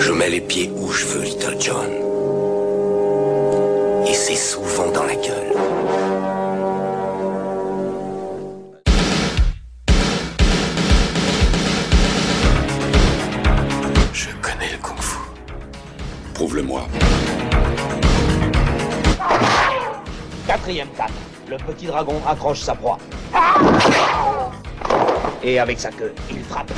Je mets les pieds où je veux, Little John. Et c'est souvent dans la gueule. Je connais le kung-fu. Prouve-le-moi. Quatrième canne. Le petit dragon accroche sa proie. Et avec sa queue, il frappe.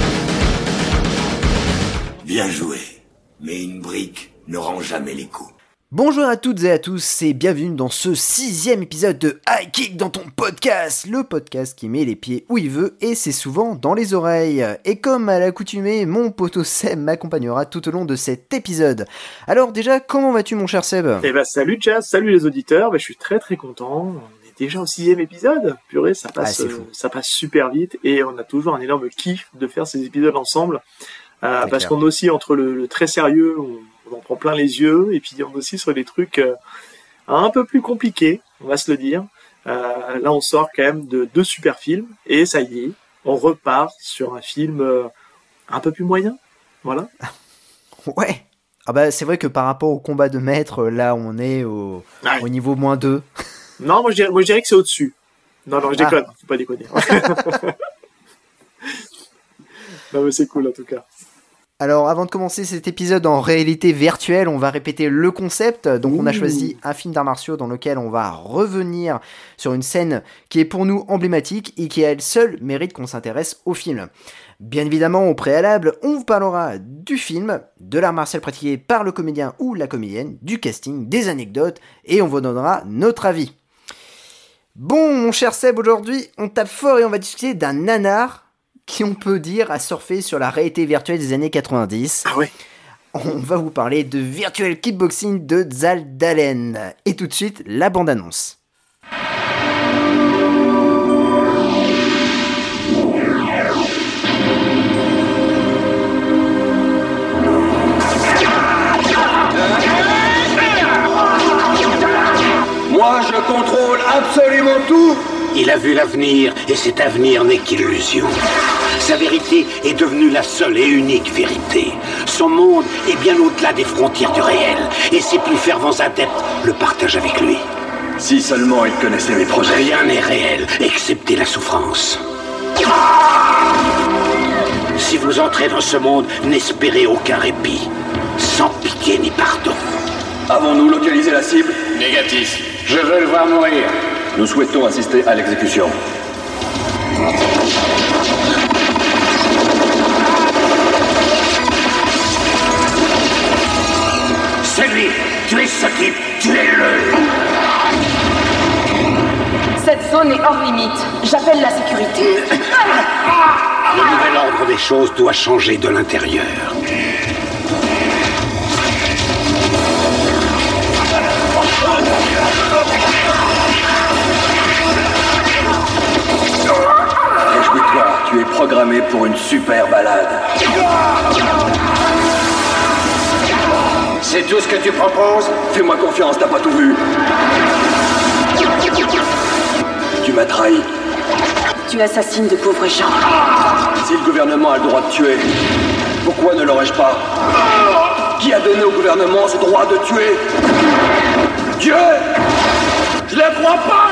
Bien joué. Mais une brique ne rend jamais les coups. Bonjour à toutes et à tous et bienvenue dans ce sixième épisode de High Kick dans ton podcast, le podcast qui met les pieds où il veut et c'est souvent dans les oreilles. Et comme à l'accoutumée, mon poteau Seb m'accompagnera tout au long de cet épisode. Alors déjà, comment vas-tu mon cher Seb? Eh ben salut Chas, salut les auditeurs, ben, je suis très très content. On est déjà au sixième épisode. Purée, ça passe, Ah, fou. euh, ça passe super vite et on a toujours un énorme kiff de faire ces épisodes ensemble. Euh, C'est parce qu'on est aussi entre le, le très sérieux, on, on en prend plein les yeux, et puis on est aussi sur des trucs euh, un peu plus compliqués, on va se le dire. Euh, là, on sort quand même de deux super films, et ça y est, on repart sur un film euh, un peu plus moyen. Voilà. Ouais ah bah c'est vrai que par rapport au combat de maître, là on est au, Ouais. au niveau moins 2. Non, moi je dirais, moi, je dirais que c'est au-dessus. Non, non, je Ah. déconne, faut pas déconner. non, mais c'est cool en tout cas. Alors avant de commencer cet épisode en réalité virtuelle, on va répéter le concept. Donc on a choisi un film d'arts martiaux dans lequel on va revenir sur une scène qui est pour nous emblématique et qui à elle seule mérite qu'on s'intéresse au film. Bien évidemment, au préalable, on vous parlera du film, de l'art martial pratiqué par le comédien ou la comédienne, du casting, des anecdotes, et on vous donnera notre avis. Bon, mon cher Seb, aujourd'hui, on tape fort et on va discuter d'un nanar qui, on peut dire, a surfé sur la réalité virtuelle des années 90. Ah ouais. On va vous parler de Virtual Kickboxing de Zal Dalen. Et tout de suite, la bande-annonce. Moi, je contrôle absolument tout. Il a vu l'avenir et cet avenir n'est qu'illusion. Sa vérité est devenue la seule et unique vérité. Son monde est bien au-delà des frontières du réel et ses plus fervents adeptes le partagent avec lui. Si seulement il connaissait mes projets. Rien n'est réel excepté la souffrance. Si vous entrez dans ce monde, n'espérez aucun répit, sans pitié ni pardon. Avons-nous localisé la cible? Négatif. Je veux le voir mourir. Nous souhaitons assister à l'exécution. C'est lui. Tuez ce type. Tuez-le. Cette zone est hors limite. J'appelle la sécurité. Le nouvel ordre des choses doit changer de l'intérieur. Réjouis-toi, tu es programmé pour une super balade. C'est tout ce que tu proposes Fais-moi confiance, t'as pas tout vu. Tu m'as trahi. Tu assassines de pauvres gens. Si le gouvernement a le droit de tuer, pourquoi ne l'aurais-je pas? Qui a donné au gouvernement ce droit de tuer? Dieu Je ne crois pas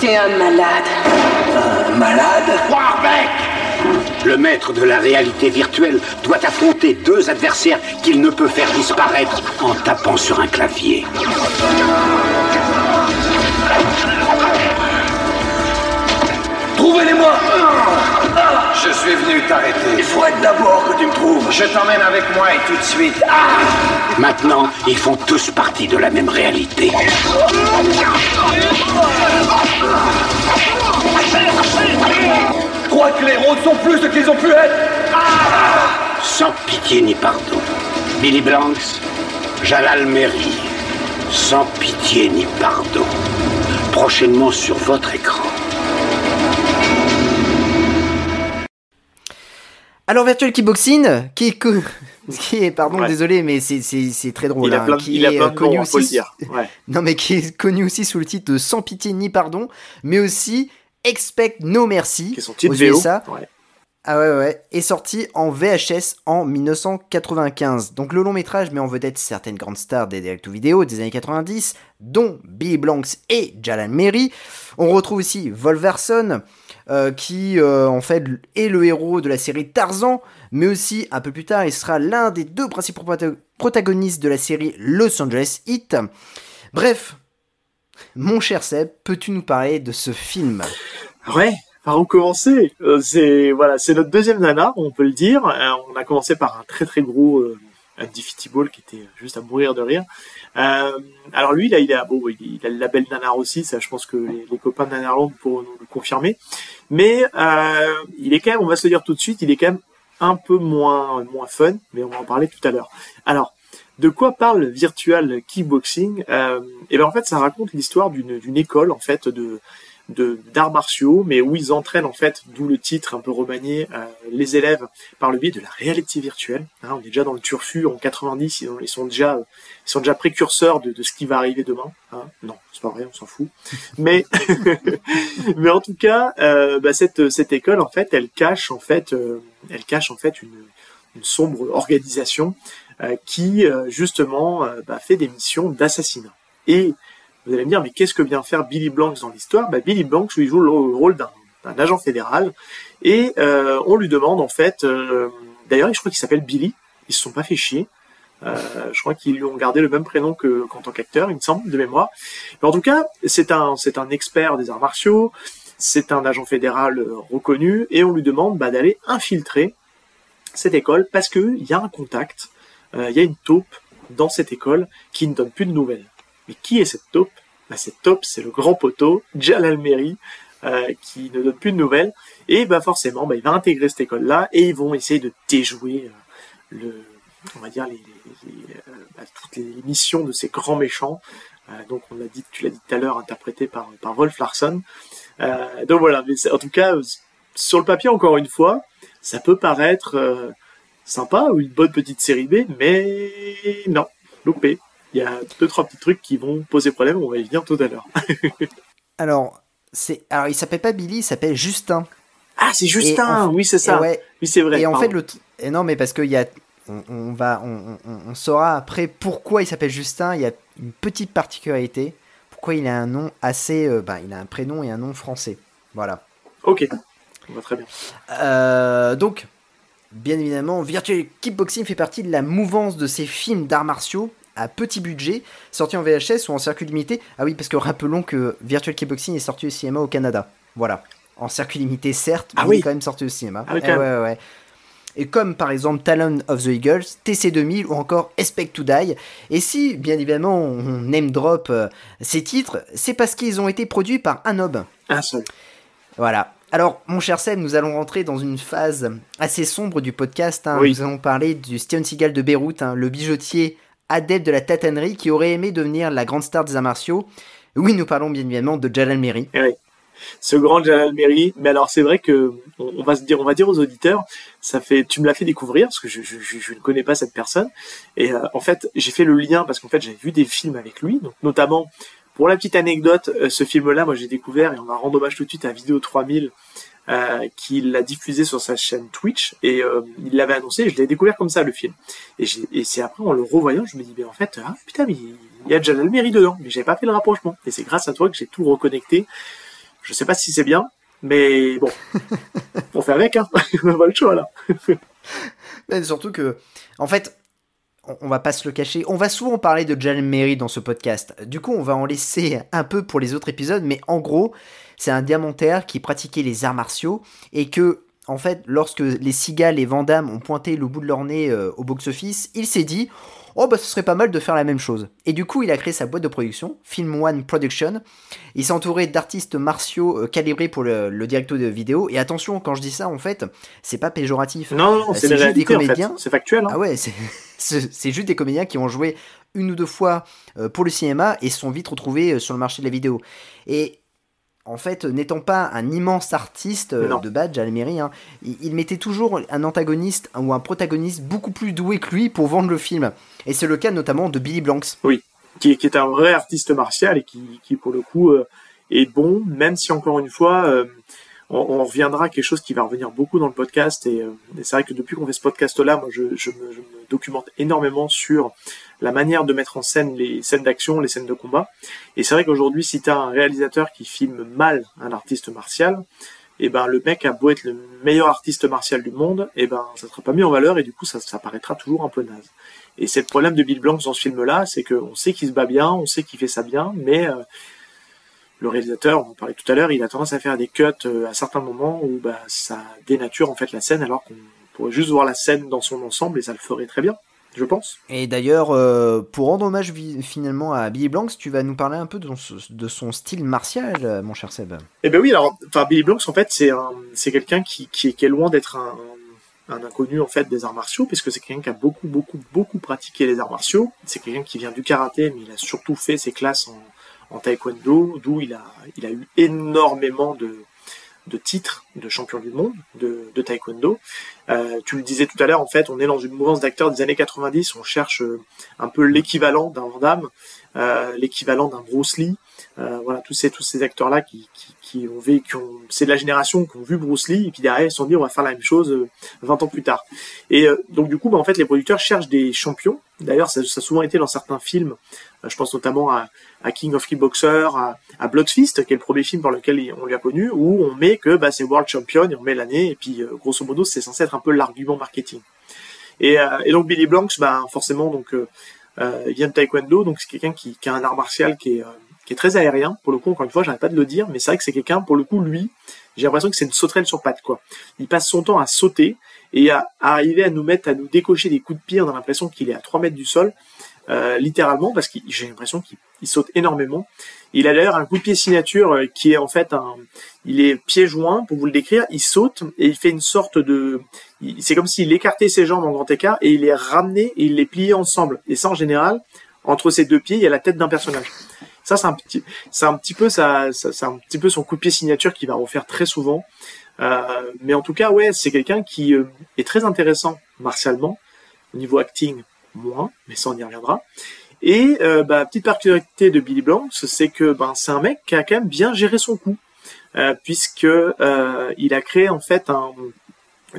T'es un malade. Un malade? Warbeck Le maître de la réalité virtuelle doit affronter deux adversaires qu'il ne peut faire disparaître en tapant sur un clavier. Trouvez-les-moi Je suis venu t'arrêter. Il faut être d'abord que tu me trouves. Je t'emmène avec moi et tout de suite. Maintenant, ils font tous partie de la même réalité. Je crois que les héros ne sont plus ce qu'ils ont pu être. Sans pitié ni pardon. Billy Blanks, Jalal Meri. Sans pitié ni pardon. Prochainement sur votre écran. Alors Virtual Kickboxing, qui est, co- qui est pardon, Ouais. désolé, mais c'est- c'est c'est très drôle. il a hein, plein, de- qui il a est, plein euh, de aussi- dire. Ouais. Non, mais qui est connu aussi sous le titre de Sans pitié ni pardon, mais aussi Expect No Mercy Qui est VO. USA. Ouais. Ah ouais, ouais, est sorti en VHS en 1995. Donc le long métrage met en vedette certaines grandes stars des direct vidéo des années 90, dont Billy Blanks et Jalan Mary. On retrouve aussi Volverson, euh, qui euh, en fait est le héros de la série Tarzan, mais aussi un peu plus tard, il sera l'un des deux principaux protagonistes de la série Los Angeles Heat. Bref, mon cher Seb, peux-tu nous parler de ce film? Ouais, par où commencer? Euh, C'est voilà, c'est notre deuxième nana, on peut le dire. on a commencé par un très très gros euh, qui était juste à mourir de rire. Euh, alors lui, là, il a, bon, il, a le label Nanar aussi, ça, je pense que les, copains de Nanarland pourront nous le confirmer. Mais euh, il est quand même, on va se le dire tout de suite, il est quand même un peu moins moins fun, mais on va en parler tout à l'heure. Alors, de quoi parle Virtual Kickboxing euh, Et ben en fait, ça raconte l'histoire d'une école en fait de d'arts martiaux, mais où ils entraînent en fait, d'où le titre un peu remanié, euh, les élèves par le biais de la réalité virtuelle. Hein, on est déjà dans le turfu en 90, ils, sont déjà ils sont déjà précurseurs de, de ce qui va arriver demain. Hein. Non, c'est pas vrai, on s'en fout. Mais mais en tout cas, euh, bah, cette cette école en fait, elle cache en fait, euh, elle cache en fait une une sombre organisation qui justement bah, fait des missions d'assassinat. Et vous allez me dire, mais qu'est-ce que vient faire Billy Blanks dans l'histoire? Bah, Billy Blanks, il joue le rôle d'un agent fédéral, et euh, on lui demande en fait, euh, d'ailleurs, je crois qu'il s'appelle Billy, ils se sont pas fait chier, euh, je crois qu'ils lui ont gardé le même prénom que qu'en tant qu'acteur, il me semble, de mémoire. Mais en tout cas, c'est un, un expert des arts martiaux, c'est un agent fédéral euh, reconnu, et on lui demande bah, d'aller infiltrer cette école parce qu'il y a un contact, euh, il y a une taupe dans cette école qui ne donne plus de nouvelles. Mais qui est cette taupe? Bah, Cette taupe, c'est le grand poteau, Jalal Meri, euh, qui ne donne plus de nouvelles. Et bah forcément, bah, il va intégrer cette école-là et ils vont essayer de déjouer euh, le, on va dire les, bah, toutes les missions de ces grands méchants. donc on l'a dit, tu l'as dit tout à l'heure, interprété par par Wolf Larson. donc voilà, en tout cas sur le papier encore une fois, ça peut paraître sympa ou une bonne petite série B, mais non, loupé il y a deux trois petits trucs qui vont poser problème. On va y venir tout à l'heure. alors, c'est alors il s'appelle pas Billy, il s'appelle Justin. Ah, c'est Justin. oui, c'est ça. oui, c'est vrai. Et en fait, le et non, mais parce qu'il y a on, va on, on, saura après pourquoi il s'appelle Justin. Il y a une petite particularité. Pourquoi il a un nom assez, euh, bah, il a un prénom et un nom français. Voilà. Ok. On va très bien. Euh, donc, bien évidemment, Virtual Kickboxing fait partie de la mouvance de ces films d'arts martiaux à petit budget, sorti en VHS ou en circuit limité. Ah oui, parce que rappelons que Virtual Kickboxing est sorti au cinéma au Canada. Voilà. En circuit limité, certes, ah mais quand même sorti au cinéma. Ah oui, eh ouais, ouais. Et comme par exemple Talon of the Eagles, TC2000 ou encore Expect to Die. Et si, bien évidemment, on name drop euh, ces titres, c'est parce qu'ils ont été produits par Anob. Un seul. Voilà. Alors, mon cher Seb, nous allons rentrer dans une phase assez sombre du podcast. Hein. Nous allons parler du Steven Seagal de Beyrouth, hein, le bijoutier adepte de la tatanerie qui aurait aimé devenir la grande star des arts martiaux. Oui, nous parlons bien évidemment de Jalal Meri. Eh oui. Ce grand Jalal Meri, mais alors c'est vrai que on va se dire, on va dire aux auditeurs, ça fait, tu me l'as fait découvrir parce que je, je, ne connais pas cette personne et euh, en fait j'ai fait le lien parce qu'en fait j'ai vu des films avec lui, donc notamment pour la petite anecdote, euh, ce film-là, moi j'ai découvert et on va rendre hommage tout de suite à Vidéo 3000 euh, qu'il l'a diffusé sur sa chaîne Twitch et euh, il l'avait annoncé. Et je l'ai découvert comme ça le film. Et, et c'est après en le revoyant, je me dis mais en fait ah putain mais il y a Jalal Meri dedans, mais j'avais pas fait le rapprochement. Et c'est grâce à toi que j'ai tout reconnecté. Je sais pas si c'est bien, mais bon, on fait avec hein. on a pas le choix là. mais surtout que en fait on va pas se le cacher, on va souvent parler de Jalal Meri dans ce podcast. Du coup, on va en laisser un peu pour les autres épisodes, mais en gros, c'est un diamantaire qui pratiquait les arts martiaux et que, en fait, lorsque les Seagal et Van ont pointé le bout de leur nez euh, au box-office, il s'est dit Oh, bah ce serait pas mal de faire la même chose. Et du coup, il a créé sa boîte de production, Film One Production. Il s'est entouré d'artistes martiaux euh, calibrés pour le, le directeur de vidéo. Et attention, quand je dis ça, en fait, c'est pas péjoratif. Non, non, euh, c'est juste des comédiens. C'est factuel. Hein. Ah ouais, c'est juste des comédiens qui ont joué une ou deux fois pour le cinéma et sont vite retrouvés sur le marché de la vidéo. Et en fait, n'étant pas un immense artiste euh, de badge à la mairie, hein, il, mettait toujours un antagoniste ou un protagoniste beaucoup plus doué que lui pour vendre le film. Et c'est le cas notamment de Billy Blanks. Oui, qui, est un vrai artiste martial et qui, pour le coup, euh, est bon, même si encore une fois, euh, on, reviendra à quelque chose qui va revenir beaucoup dans le podcast. Et, c'est vrai que depuis qu'on fait ce podcast-là, moi, je, me, je, me, documente énormément sur la manière de mettre en scène les scènes d'action, les scènes de combat. Et c'est vrai qu'aujourd'hui, si tu as un réalisateur qui filme mal un artiste martial, et eh ben le mec a beau être le meilleur artiste martial du monde, et eh ben ça sera pas mis en valeur et du coup ça, ça paraîtra toujours un peu naze. Et c'est le problème de Bill Blanc dans ce film-là, c'est qu'on sait qu'il se bat bien, on sait qu'il fait ça bien, mais euh, le réalisateur, on en parlait tout à l'heure, il a tendance à faire des cuts euh, à certains moments où bah, ça dénature en fait la scène alors qu'on pourrait juste voir la scène dans son ensemble et ça le ferait très bien je pense. Et d'ailleurs, euh, pour rendre hommage finalement à Billy Blanks, tu vas nous parler un peu de son, de son style martial, mon cher Seb. Eh ben oui, alors, enfin, Billy Blanks, en fait, c'est c'est quelqu'un qui, qui, est, loin d'être un, un, inconnu en fait des arts martiaux, puisque c'est quelqu'un qui a beaucoup, beaucoup, beaucoup pratiqué les arts martiaux. C'est quelqu'un qui vient du karaté, mais il a surtout fait ses classes en, en taekwondo, d'où il a, il a eu énormément de, de titres de champion du monde de, de taekwondo. Euh, tu le disais tout à l'heure, en fait, on est dans une mouvance d'acteurs des années 90, on cherche euh, un peu l'équivalent d'un Van euh, l'équivalent d'un Bruce Lee. Euh, voilà, tous ces tous ces acteurs là qui, qui, qui ont vécu, c'est de la génération qui ont vu Bruce Lee et puis derrière ils se sont dit on va faire la même chose 20 ans plus tard. Et donc du coup, bah, en fait, les producteurs cherchent des champions. D'ailleurs, ça, ça, a souvent été dans certains films. je pense notamment à, à King of Kickboxer, à, à Bloodfist, qui est le premier film par lequel on lui a connu, où on met que bah, c'est World Champion et on met l'année et puis grosso modo c'est censé être un peu l'argument marketing. Et, et, donc Billy Blanks, bah, forcément donc euh, il vient de taekwondo, donc c'est quelqu'un qui, qui, a un art martial qui est, euh, qui est très aérien. Pour le coup, encore une fois, j'arrête pas de le dire, mais c'est vrai que c'est quelqu'un, pour le coup, lui, j'ai l'impression que c'est une sauterelle sur pattes, quoi. Il passe son temps à sauter et à, arriver à nous mettre, à nous décocher des coups de pied. On a l'impression qu'il est à 3 mètres du sol, euh, littéralement, parce que j'ai l'impression qu'il saute énormément. Il a d'ailleurs un coup de pied signature euh, qui est en fait un, il est pied joint pour vous le décrire. Il saute et il fait une sorte de, c'est comme s'il écartait ses jambes en grand écart et il les ramenait et il les pliait ensemble. Et ça en général, entre ses deux pieds, il y a la tête d'un personnage. Ça c'est un petit, c'est un petit peu ça, c'est un petit peu son coup de pied signature qu'il va refaire très souvent. Euh, mais en tout cas, ouais, c'est quelqu'un qui euh, est très intéressant martialement. Au niveau acting, moins, mais ça on y reviendra. Et euh, bah, petite particularité de Billy Blanc, c'est que ben, c'est un mec qui a quand même bien géré son coup, euh, puisque euh, il a créé en fait un,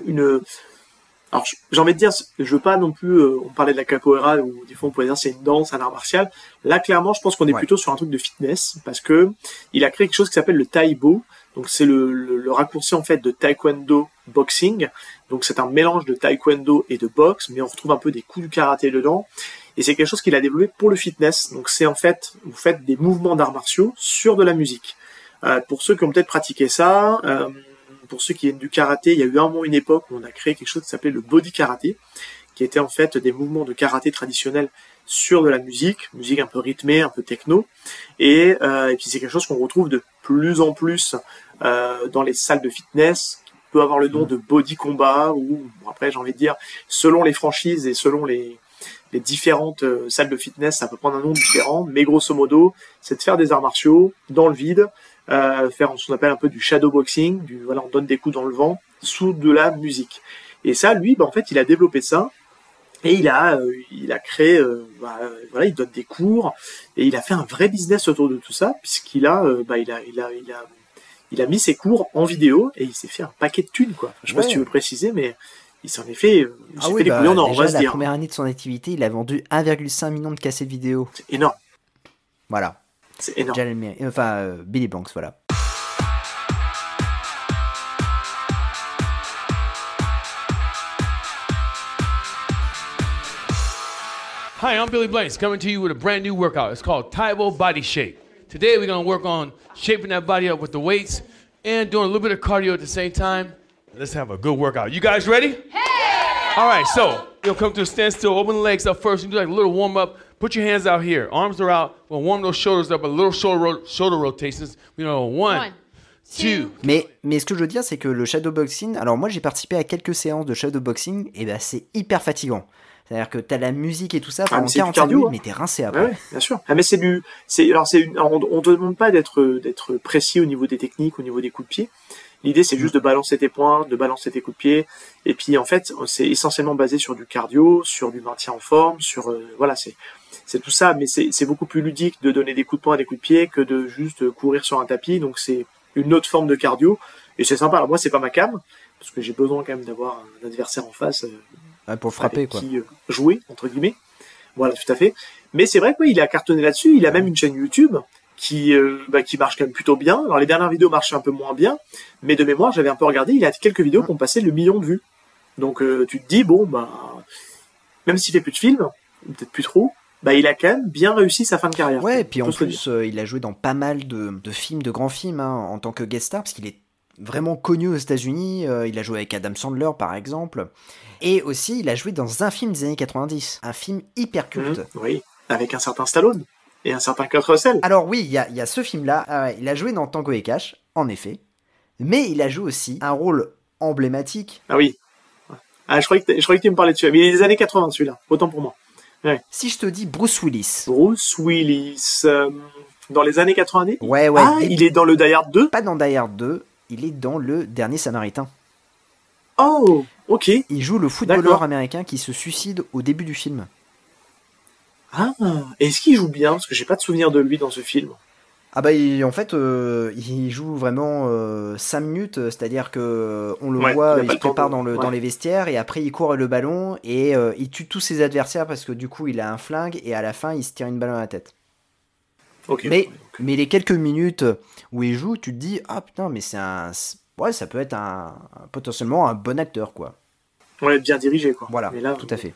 une. Alors j'ai envie de dire, je veux pas non plus. Euh, on parlait de la capoeira où des fois on pourrait dire c'est une danse, un art martial. Là clairement, je pense qu'on est plutôt sur un truc de fitness parce que il a créé quelque chose qui s'appelle le Taibo. Donc c'est le, raccourci en fait de taekwondo boxing. Donc c'est un mélange de taekwondo et de boxe, mais on retrouve un peu des coups du karaté dedans. Et c'est quelque chose qu'il a développé pour le fitness. Donc c'est en fait, vous faites des mouvements d'arts martiaux sur de la musique. Euh, pour ceux qui ont peut-être pratiqué ça, euh, pour ceux qui viennent du karaté, il y a eu un moment, une époque où on a créé quelque chose qui s'appelait le body karaté, qui était en fait des mouvements de karaté traditionnels sur de la musique, musique un peu rythmée, un peu techno. Et, euh, et puis c'est quelque chose qu'on retrouve de plus en plus euh, dans les salles de fitness, qui peut avoir le nom de body combat, ou après j'ai envie de dire, selon les franchises et selon les, les différentes euh, salles de fitness, ça peut prendre un nom différent, mais grosso modo, c'est de faire des arts martiaux dans le vide, euh, faire ce qu'on appelle un peu du shadow boxing, du voilà, on donne des coups dans le vent sous de la musique. Et ça, lui, bah, en fait, il a développé ça. Et il a, euh, il a créé, euh, bah, voilà, il donne des cours et il a fait un vrai business autour de tout ça puisqu'il a, bah, il a, il a, il a, il a mis ses cours en vidéo et il s'est fait un paquet de thunes quoi. Je sais pas si tu veux préciser, mais il s'en est fait, euh, il ah oui, fait bah, on va se dire. La première année de son activité, il a vendu 1,5 million de cassettes vidéo. C'est énorme. Voilà. C'est énorme. Enfin, euh, Billy Blanks, voilà. Hi, I'm Billy Blanks coming to you with a brand new workout. It's called Taibo Body Shape. Today we're going to work on shaping that body up with the weights and doing a little bit of cardio at the same time. Let's have a good workout. You guys ready? Hey! All right, so you'll come to a standstill, open the legs up first, and do like a little warm up. Put your hands out here. Arms are out. We'll warm those shoulders up, a little shoulder, ro shoulder rotations. You know, one, one two. Mais, mais ce que je veux dire, c'est que le shadowboxing, alors moi j'ai participé à quelques séances de shadowboxing, et ben c'est hyper fatigant. C'est-à-dire que t'as la musique et tout ça pendant ah, 45 minutes, hein. mais t'es rincé après. Ouais, bien sûr. Ah, mais c'est du, c'est, alors c'est, on, on te demande pas d'être, d'être précis au niveau des techniques, au niveau des coups de pied. L'idée, c'est juste de balancer tes points, de balancer tes coups de pied. Et puis, en fait, c'est essentiellement basé sur du cardio, sur du maintien en forme, sur euh, voilà, c'est c'est tout ça. Mais c'est beaucoup plus ludique de donner des coups de poing, des coups de pied que de juste courir sur un tapis. Donc, c'est une autre forme de cardio. Et c'est sympa. Alors moi, c'est pas ma cam, parce que j'ai besoin quand même d'avoir un adversaire en face. Euh, pour frapper, quoi. Qui, euh, jouer, entre guillemets. Voilà, tout à fait. Mais c'est vrai qu'il il a cartonné là-dessus. Il a même une chaîne YouTube qui, euh, bah, qui marche quand même plutôt bien. Alors les dernières vidéos marchaient un peu moins bien, mais de mémoire, j'avais un peu regardé. Il a quelques vidéos qui ont passé le million de vues. Donc tu te dis, bon, bah, même s'il fait plus de films, peut-être plus trop, bah, il a quand même bien réussi sa fin de carrière. Ouais, et puis en plus, il a joué dans pas mal de, de films, de grands films, hein, en tant que guest star, parce qu'il est vraiment connu aux États-Unis. il a joué avec Adam Sandler, par exemple. Et aussi, il a joué dans un film des années 90, un film hyper culte. Mmh, oui, avec un certain Stallone et un certain Kurt Russell. Alors oui, il y a, ce film-là. Ah il a joué dans Tango et Cash, en effet. Mais il a joué aussi un rôle emblématique. Ah oui. Ah, je croyais que, je croyais que tu me parlais dessus. Mais il est des années 80 celui-là, autant pour moi. Si je te dis Bruce Willis. Bruce Willis. Euh, dans les années 90 Ouais, ouais. Ah, il est dans le Die Hard 2 Pas dans Die Hard 2, il est dans le Dernier Samaritain. Oh, ok. Il joue le footballeur américain qui se suicide au début du film. Ah, est-ce qu'il joue bien? Parce que j'ai pas de souvenir de lui dans ce film. Ah bah en fait euh, il joue vraiment 5 euh, minutes, c'est-à-dire que on le voit, il, se prépare dans, le, dans les vestiaires et après il court le ballon et euh, il tue tous ses adversaires parce que du coup il a un flingue et à la fin il se tire une balle à la tête. Mais, mais les quelques minutes où il joue, tu te dis ah putain mais c'est un ouais, ça peut être un, potentiellement un bon acteur, quoi. Ouais, bien dirigé, quoi. Voilà, tout à fait.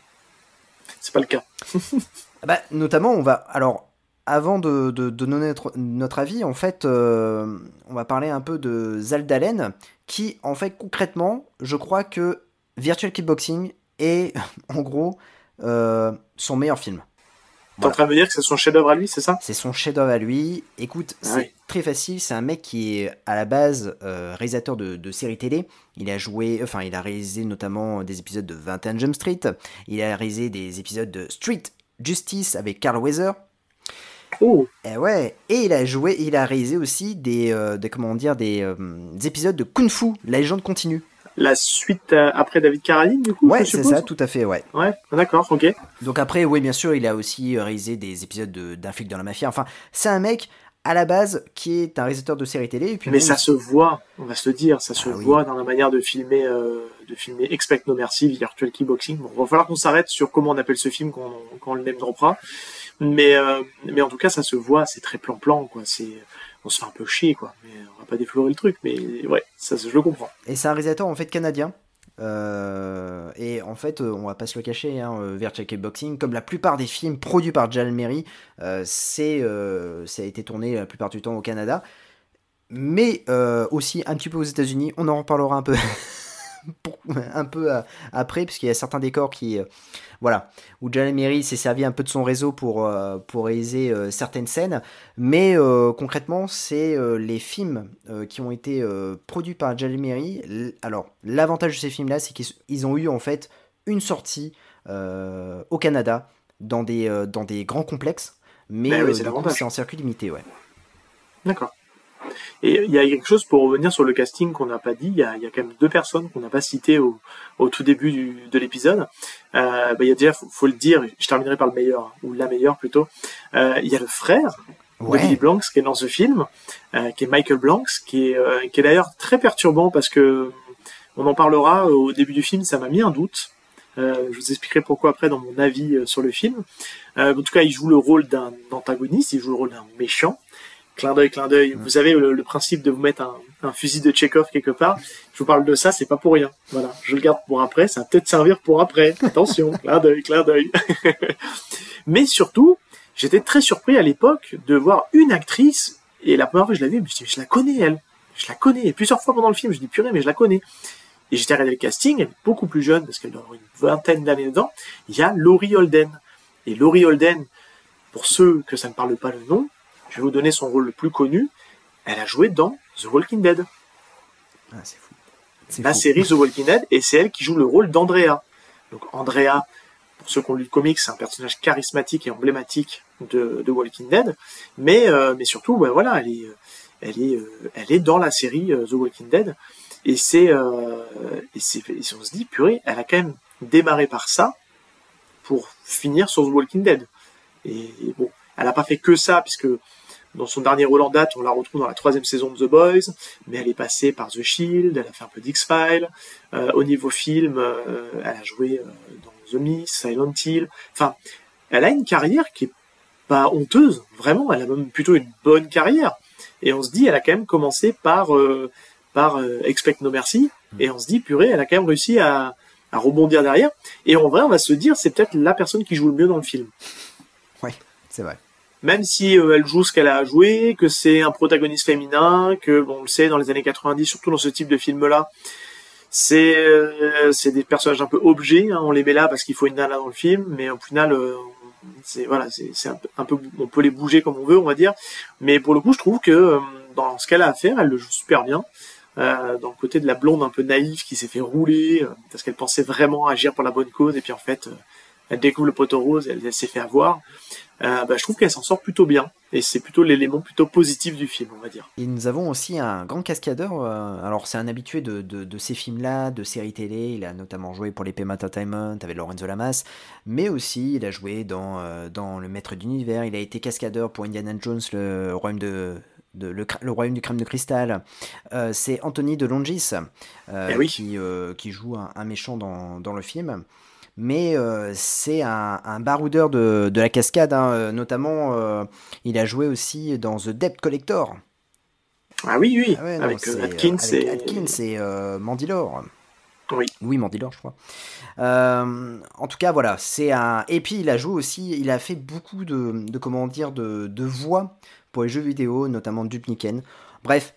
C'est pas le cas. bah, notamment, on va. Alors, avant de, donner notre, avis, en fait, euh, on va parler un peu de Zaldalen, qui, en fait, concrètement, je crois que Virtual Kickboxing est, en gros, euh, son meilleur film. T'es en train de me dire que c'est son chef-d'œuvre à lui, c'est ça? C'est son chef-d'œuvre à lui. Écoute, ah c'est très facile. C'est un mec qui est à la base euh, réalisateur de, de, séries télé. Il a joué, enfin, il a réalisé notamment des épisodes de 21 Jump Street. Il a réalisé des épisodes de Street Justice avec Carl Weather. Oh. Et ouais. Et il a joué, il a réalisé aussi des, euh, des comment dire, des, euh, des, épisodes de Kung Fu, la légende continue la suite euh, après David Carradine, du coup Ouais, c'est ça, tout à fait, ouais. Ouais, d'accord, ok. Donc après, oui, bien sûr, il a aussi réalisé des épisodes d'un flic dans la mafia. Enfin, c'est un mec à la base qui est un réalisateur de séries télé. Et puis Mais ça se voit, on va se le dire, ça se ah voit dans la manière de filmer, euh, de filmer Expect No Mercy, Virtual Keyboxing. Bon, il va falloir qu'on s'arrête sur comment on appelle ce film quand on, quand on le name droppera. Mais, euh, mais en tout cas, ça se voit, c'est très plan-plan, quoi. C'est on se fait un peu chier, quoi. Mais on va pas déflorer le truc, mais ouais, ça, je le comprends. Et c'est un réalisateur en fait canadien. Euh, et en fait, on va pas se le cacher, hein, euh, Virtual Boxing, comme la plupart des films produits par Jalal Merry, euh, c'est, ça a été tourné la plupart du temps au Canada, mais aussi un petit peu aux États-Unis. On en reparlera un peu, un peu après, puisqu'il y a certains décors qui voilà, où Jalal s'est servi un peu de son réseau pour, euh, pour réaliser euh, certaines scènes, mais euh, concrètement, c'est les films qui ont été produits par Jalal. Alors, l'avantage de ces films-là, c'est qu'ils ont eu en fait une sortie au Canada dans des, dans des grands complexes, mais ben c'est en circuit limité, ouais. D'accord. Et il y a quelque chose pour revenir sur le casting qu'on n'a pas dit. Il y a, quand même deux personnes qu'on n'a pas citées au, tout début de l'épisode. Euh, bah, il y a déjà, faut, le dire, je terminerai par le meilleur ou la meilleure plutôt. Euh, il y a le frère de Billy Blanks qui est dans ce film, euh, qui est Michael Blanks, qui est, qui est d'ailleurs très perturbant parce que on en parlera au début du film. Ça m'a mis un doute. je vous expliquerai pourquoi après dans mon avis sur le film. en tout cas, il joue le rôle d'un antagoniste, il joue le rôle d'un méchant. Clin d'œil, clin d'œil. Vous savez le, principe de vous mettre un, fusil de Chekhov quelque part. Je vous parle de ça, c'est pas pour rien. Voilà, je le garde pour après. Ça va peut-être servir pour après. Attention, clin d'œil, clin d'œil. Mais surtout, j'étais très surpris à l'époque de voir une actrice. Et la première fois que je l'ai vue, je me suis dit, je la connais elle. Je la connais. Et plusieurs fois pendant le film, je dis purée, mais je la connais. Et j'étais regardé le casting, elle est beaucoup plus jeune parce qu'elle doit avoir une vingtaine d'années dedans. Il y a Laurie Holden. Et Laurie Holden, pour ceux que ça ne parle pas le nom, je vais vous donner son rôle le plus connu. Elle a joué dans The Walking Dead. Ah, c'est fou. La série The Walking Dead, et c'est elle qui joue le rôle d'Andrea. Donc Andrea, pour ceux qui ont lu le comics, c'est un personnage charismatique et emblématique de, The Walking Dead. Mais, euh, mais surtout, voilà, elle est, elle est, euh, elle est dans la série euh, The Walking Dead. Et c'est, et c'est, on se dit, purée, elle a quand même démarré par ça pour finir sur The Walking Dead. Et, et bon, elle n'a pas fait que ça, puisque dans son dernier rôle en date, on la retrouve dans la troisième saison de The Boys, mais elle est passée par The Shield, elle a fait un peu d'X-Files. Euh, au niveau film, euh, elle a joué euh, dans The Mist, Silent Hill. Enfin, elle a une carrière qui est pas honteuse, vraiment. Elle a même plutôt une bonne carrière. Et on se dit, elle a quand même commencé par par Expect No Mercy, et on se dit, purée, elle a quand même réussi à, à rebondir derrière. Et en vrai, on va se dire, c'est peut-être la personne qui joue le mieux dans le film. Oui, c'est vrai même si euh, elle joue ce qu'elle a à jouer, que c'est un protagoniste féminin, que bon, on le sait dans les années 90, surtout dans ce type de film-là, c'est euh, des personnages un peu objets. Hein, on les met là parce qu'il faut une nana dans le film, mais au final, euh, c'est voilà, c'est un, peu, on peut les bouger comme on veut, on va dire. Mais pour le coup, je trouve que dans ce qu'elle a à faire, elle le joue super bien. dans le côté de la blonde un peu naïve qui s'est fait rouler parce qu'elle pensait vraiment agir pour la bonne cause et puis en fait elle découvre le poteau rose, elle, elle s'est fait avoir. Euh, bah, je trouve qu'elle s'en sort plutôt bien. Et c'est plutôt l'élément plutôt positif du film, on va dire. Et nous avons aussi un grand cascadeur. Euh, alors, c'est un habitué de, ces films-là, de séries télé. Il a notamment joué pour les l'épée Entertainment avec Lorenzo Lamas. Mais aussi, il a joué dans, euh, dans Le Maître d'Univers. Il a été cascadeur pour Indiana Jones, le royaume de. Le, le, royaume du crème de cristal, c'est Anthony de Longis eh qui, qui joue un, un méchant dans, dans le film mais euh, c'est un, baroudeur de, la cascade. Hein. Euh, notamment, euh, il a joué aussi dans The Debt Collector. Ah oui, oui, avec Atkins, et... Atkins et Mandylor. Oui. Oui, Mandylor, je crois. en tout cas, voilà, c'est un. Et puis, il a joué aussi, il a fait beaucoup de, de comment dire, de, de voix pour les jeux vidéo, notamment Dupniken. Bref,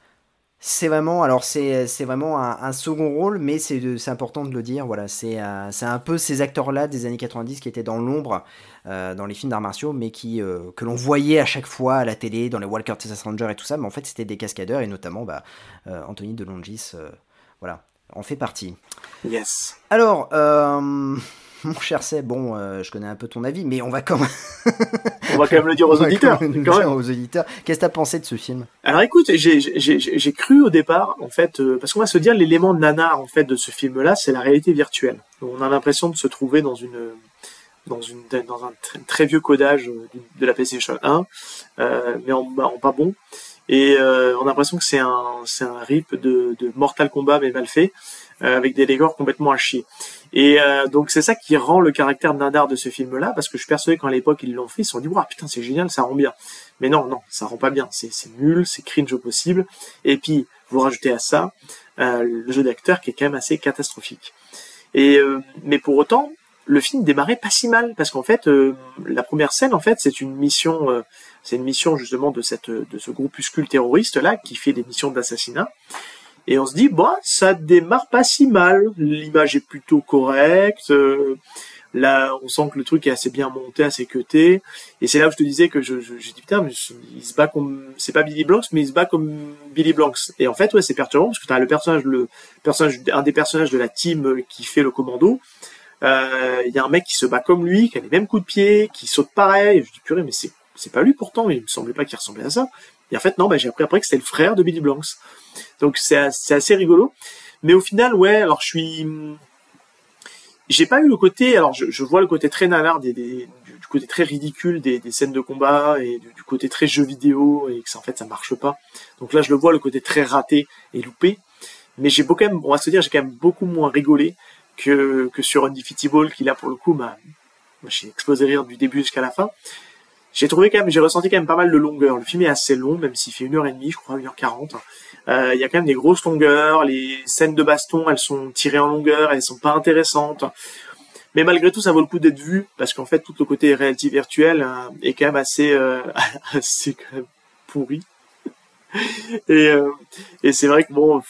c'est vraiment, alors c'est, vraiment un, second rôle, mais c'est, important de le dire. Voilà, c'est, euh, c'est un peu ces acteurs-là des années 90 qui étaient dans l'ombre euh, dans les films d'arts martiaux, mais qui euh, que l'on voyait à chaque fois à la télé, dans les Walker Texas Rangers et tout ça. Mais en fait, c'était des cascadeurs et notamment bah, Anthony DeLongis, voilà, en fait partie. Yes. Alors. Mon cher Seb, bon, euh, je connais un peu ton avis, mais on va quand même. on va quand même le dire aux auditeurs. Quand aux auditeurs. Qu'est-ce que t'as pensé de ce film? Alors écoute, j'ai cru au départ, en fait, euh, parce qu'on va se dire l'élément nanar en fait de ce film-là, c'est la réalité virtuelle. On a l'impression de se trouver dans une dans une dans un très, vieux codage euh, de la PlayStation 1, mais en, en pas bon. Et on a l'impression que c'est un un rip de, de Mortal Kombat mais mal fait. Avec des décors complètement à chier. Et euh, donc c'est ça qui rend le caractère nadar de ce film-là, parce que je suis persuadé qu'à l'époque ils l'ont fait, ils se sont dit waouh putain c'est génial, ça rend bien. Mais non non, ça rend pas bien, c'est nul, c'est cringe au possible. Et puis vous rajoutez à ça euh, le jeu d'acteur qui est quand même assez catastrophique. Et euh, mais pour autant le film démarrait pas si mal parce qu'en fait la première scène en fait c'est une mission c'est une mission justement de cette de ce groupuscule terroriste là qui fait des missions d'assassinat et on se dit, bah, ça démarre pas si mal. L'image est plutôt correcte. Euh, là, on sent que le truc est assez bien monté, assez cuté. Et c'est là où je te disais que je, je, j'ai dit, putain, mais il se bat comme, c'est pas Billy Blanks, mais il se bat comme Billy Blanks. Et en fait, ouais, c'est perturbant parce que t'as le personnage, le personnage, un des personnages de la team qui fait le commando. Euh, il y a un mec qui se bat comme lui, qui a les mêmes coups de pied, qui saute pareil. Je dis, purée, mais c'est, c'est pas lui pourtant. Il me semblait pas qu'il ressemblait à ça. Et en fait, non, bah, j'ai appris après que c'était le frère de Billy Blanks. Donc c'est assez rigolo. Mais au final, ouais, alors je suis, j'ai pas eu le côté, alors je, vois le côté très nanar, du, côté très ridicule des, scènes de combat et du, côté très jeu vidéo et que ça, en fait ça marche pas. Donc là je le vois le côté très raté et loupé. Mais j'ai beaucoup même, on va se dire, j'ai quand même beaucoup moins rigolé que, que sur Undefeatable qui là pour le coup, bah, j'ai explosé rire du début jusqu'à la fin j'ai trouvé quand même, j'ai ressenti quand même pas mal de longueur. Le film est assez long, même s'il fait une heure et demie, je crois, une heure quarante. Euh, il y a quand même des grosses longueurs. Les scènes de baston, elles sont tirées en longueur, elles sont pas intéressantes. Mais malgré tout, ça vaut le coup d'être vu parce qu'en fait, tout le côté réalité virtuelle euh, est quand même assez, euh, assez quand même pourri. et c'est vrai que bon,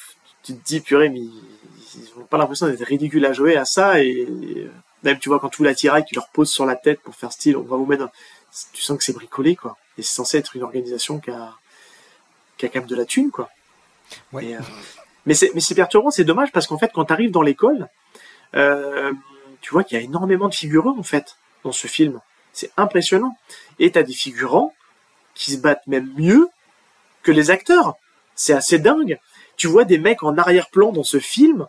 tu te dis purée, mais ils ont pas l'impression d'être ridicules à jouer à ça et, même tu vois quand tout l'attirail qui leur pose sur la tête pour faire style, on va vous mettre tu sens que c'est bricolé, quoi. Et c'est censé être une organisation qui a, qui a quand même de la thune, quoi. Ouais. Euh, mais c'est, mais c'est perturbant, c'est dommage parce qu'en fait, quand tu arrives dans l'école, euh, tu vois qu'il y a énormément de figurants, en fait, dans ce film. C'est impressionnant. Et t'as des figurants qui se battent même mieux que les acteurs. C'est assez dingue. Tu vois des mecs en arrière-plan dans ce film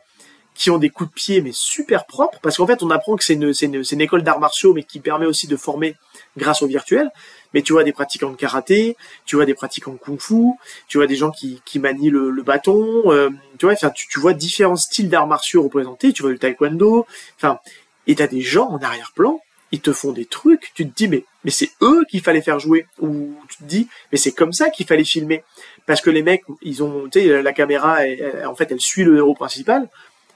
qui ont des coups de pied mais super propres parce qu'en fait on apprend que c'est une, une, une école d'arts martiaux mais qui permet aussi de former grâce au virtuel. Mais tu vois des pratiquants de karaté tu vois des pratiquants de kung-fu tu vois des gens qui, qui manient le, le bâton euh, tu vois enfin tu, tu vois différents styles d'arts martiaux représentés. Tu vois le taekwondo enfin et t'as des gens en arrière-plan ils te font des trucs tu te dis mais mais c'est eux qu'il fallait faire jouer. Ou tu te dis mais c'est comme ça qu'il fallait filmer. Parce que les mecs ils ont tu la caméra elle- en fait elle suit le héros principal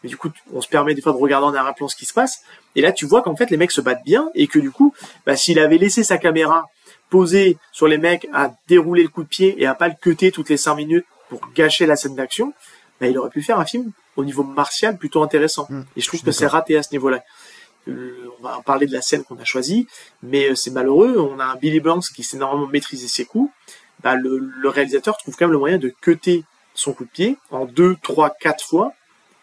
et du coup, on se permet des fois de regarder en arrière-plan ce qui se passe. Et là, tu vois qu'en fait, les mecs se battent bien et que du coup, bah, s'il avait laissé sa caméra posée sur les mecs à dérouler le coup de pied et à pas le cuter toutes les cinq minutes pour gâcher la scène d'action, bah, il aurait pu faire un film au niveau martial plutôt intéressant. Mm, et je trouve que c'est raté à ce niveau-là. Euh, on va en parler de la scène qu'on a choisie, mais euh, c'est malheureux. On a un Billy Blanks qui sait normalement maîtriser ses coups. Bah, le, le réalisateur trouve quand même le moyen de cuter son coup de pied en deux, trois, quatre fois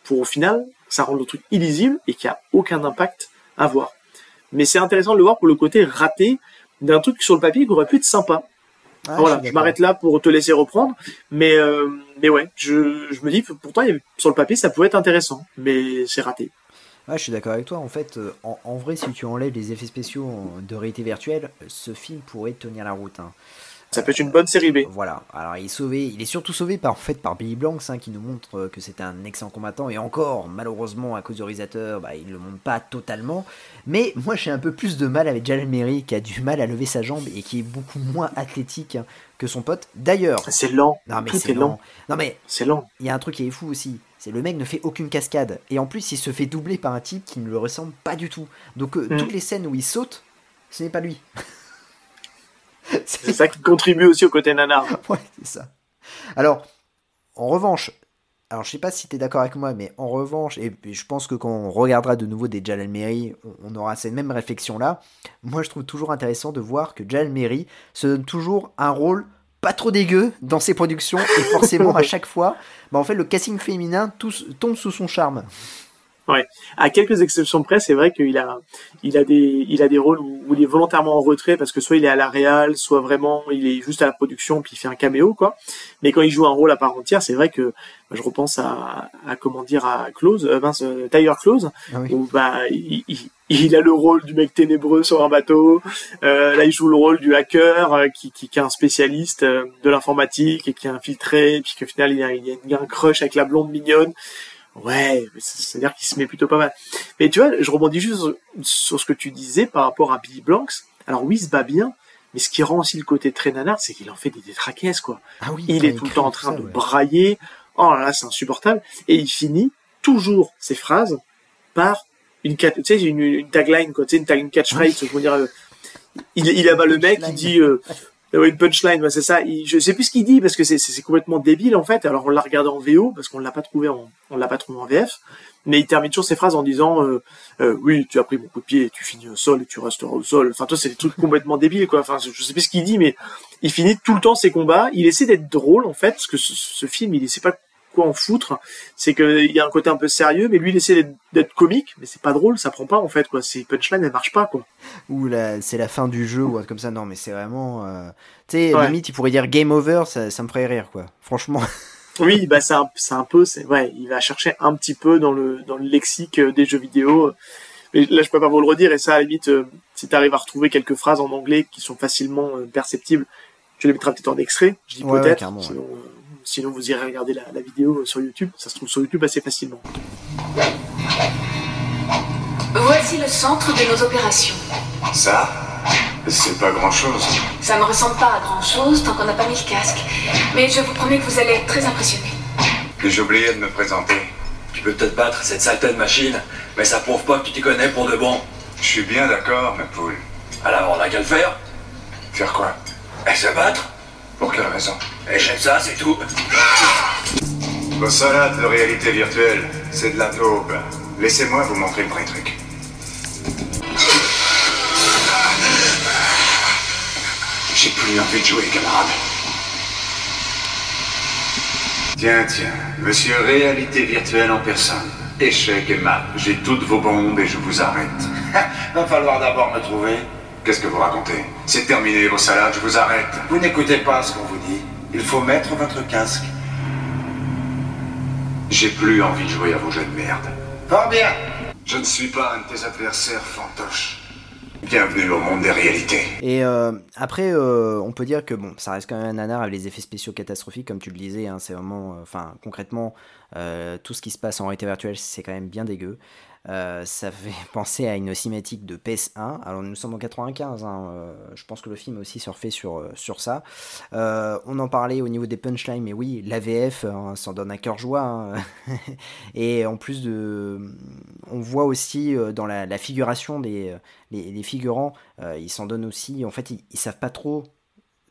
pour au final, ça rend le truc illisible et qu'il n'y a aucun impact à voir. Mais c'est intéressant de le voir pour le côté raté d'un truc sur le papier qui aurait pu être sympa. Ah, voilà, je m'arrête là pour te laisser reprendre. Mais, euh, mais ouais, je, je me dis, pourtant, sur le papier, ça pouvait être intéressant, mais c'est raté. Ouais, je suis d'accord avec toi. En fait, euh, en, en vrai, si tu enlèves les effets spéciaux de réalité virtuelle, ce film pourrait tenir la route. hein. Ça peut être une bonne série B. Voilà. Alors, il est sauvé. Il est surtout sauvé par en fait par Billy Blanks, hein, qui nous montre euh, que c'est un excellent combattant. Et encore, malheureusement, à cause du réalisateur, bah, il le montre pas totalement. Mais moi, j'ai un peu plus de mal avec Jalal Merry, qui a du mal à lever sa jambe et qui est beaucoup moins athlétique hein, que son pote. D'ailleurs, C'est lent. non mais c'est est lent. lent. Non mais C'est lent. il y a un truc qui est fou aussi. C'est le mec ne fait aucune cascade. Et en plus, il se fait doubler par un type qui ne le ressemble pas du tout. Donc, euh, Mm. toutes les scènes où il saute, ce n'est pas lui. C'est ça qui contribue aussi au côté nanar. Ouais, c'est ça. Alors, en revanche, alors je sais pas si tu es d'accord avec moi, mais en revanche, et je pense que quand on regardera de nouveau des Jalal Merry, on, aura cette même réflexion-là. Moi, je trouve toujours intéressant de voir que Jalal Merry se donne toujours un rôle pas trop dégueu dans ses productions, et forcément, à chaque fois, bah, en fait, le casting féminin tous- tombe sous son charme. À quelques exceptions près, c'est vrai qu'il a, il a des, il a des rôles où, où il est volontairement en retrait parce que soit il est à la réal, soit vraiment il est juste à la production puis il fait un caméo quoi. Mais quand il joue un rôle à part entière, c'est vrai que bah, je repense à, à comment dire à Close, euh, mince, euh, Tyler Close, Ah oui. où bah il, il- il a le rôle du mec ténébreux sur un bateau. Euh, là, il joue le rôle du hacker euh, qui, qui, qui est un spécialiste euh, de l'informatique et qui est infiltré, puis qu'au final il y a, il y a- il y a un crush avec la blonde mignonne. Ouais, c'est-à-dire qu'il se met plutôt pas mal. Mais tu vois, je rebondis juste sur, ce que tu disais par rapport à Billy Blanks. Alors oui, il se bat bien, mais ce qui rend aussi le côté très nanar, c'est qu'il en fait des détraquaises, quoi. Ah oui, Il est tout le temps en train ça, de ouais. brailler. Oh là là, c'est insupportable. Et il finit toujours ses phrases par une, tu sais, une, une tagline, quoi. Tu sais, une, tag- une catchphrase, je veux dire, euh, il, il a bah, le mec Punchline. dit, euh, euh, une punchline, ouais, c'est ça. Il, je sais plus ce qu'il dit parce que c'est, complètement débile en fait. Alors on l'a regardé en VO parce qu'on l'a pas trouvé en, on l'a pas trouvé en VF. Mais il termine toujours ses phrases en disant, euh, euh, oui, tu as pris mon coup de pied, tu finis au sol et tu resteras au sol. Enfin, toi, c'est des trucs complètement débiles, quoi. Enfin, je sais plus ce qu'il dit, mais il finit tout le temps ses combats. Il essaie d'être drôle en fait parce que ce, ce film, il sait pas quoi en foutre. C'est qu'il y a un côté un peu sérieux, mais lui, il essaie d'être, comique, mais c'est pas drôle, ça prend pas en fait, quoi. Ces punchlines, elles marchent pas, quoi. Ou c'est la fin du jeu ou comme ça. Non, mais c'est vraiment. euh, Tu sais, Ouais. limite, il pourrait dire game over, ça, ça me ferait rire, quoi. Franchement. Oui, bah c'est un, c'est un peu, c'est ouais, il va chercher un petit peu dans le dans le lexique euh, des jeux vidéo. Mais là, je peux pas vous le redire. Et ça, à la limite, euh, si tu arrives à retrouver quelques phrases en anglais qui sont facilement euh, perceptibles, tu les mettras peut-être en extrait. Je dis Ouais, peut-être. carrément, ouais. sinon, euh, sinon, vous irez regarder la, la vidéo euh, sur YouTube. Ça se trouve sur YouTube assez facilement. Voici le centre de nos opérations. Ça, c'est pas grand-chose. Ça ne ressemble pas à grand chose tant qu'on n'a pas mis le casque. Mais je vous promets que vous allez être très impressionnés. J'ai oublié de me présenter. Tu peux peut-être battre cette saleté de machine, mais ça prouve pas que tu t'y connais pour de bon. Je suis bien d'accord, ma poule. Alors on a qu'à le faire. Faire quoi? Et se battre. Pour quelle raison Et j'aime ça, c'est tout. Vos salades de réalité virtuelle, c'est de la taupe. Laissez-moi vous montrer le vrai truc. J'ai plus envie de jouer, camarade. Tiens, tiens, monsieur réalité virtuelle en personne. Échec et mat, j'ai toutes vos bombes et je vous arrête. Va falloir d'abord me trouver. Qu'est-ce que vous racontez? C'est terminé vos salades, je vous arrête. Vous n'écoutez pas ce qu'on vous dit. Il faut mettre votre casque. J'ai plus envie de jouer à vos jeux de merde. Fort bien. Je ne suis pas un de tes adversaires, fantoche. Bienvenue au monde des réalités. Et euh, après, euh, on peut dire que bon, ça reste quand même un nanar avec les effets spéciaux catastrophiques, comme tu le disais. hein, c'est vraiment, euh, enfin, concrètement, euh, tout ce qui se passe en réalité virtuelle, c'est quand même bien dégueu. Euh, ça fait penser à une cinématique de PS1. Alors nous sommes en 95. hein, euh, je pense que le film a aussi surfé sur, euh, sur ça. On en parlait au niveau des punchlines, mais oui, l'AVF hein, s'en donne à cœur joie. hein. Et en plus de, on voit aussi dans la, figuration des les, figurants, ils s'en donnent aussi. En fait, ils, ils savent pas trop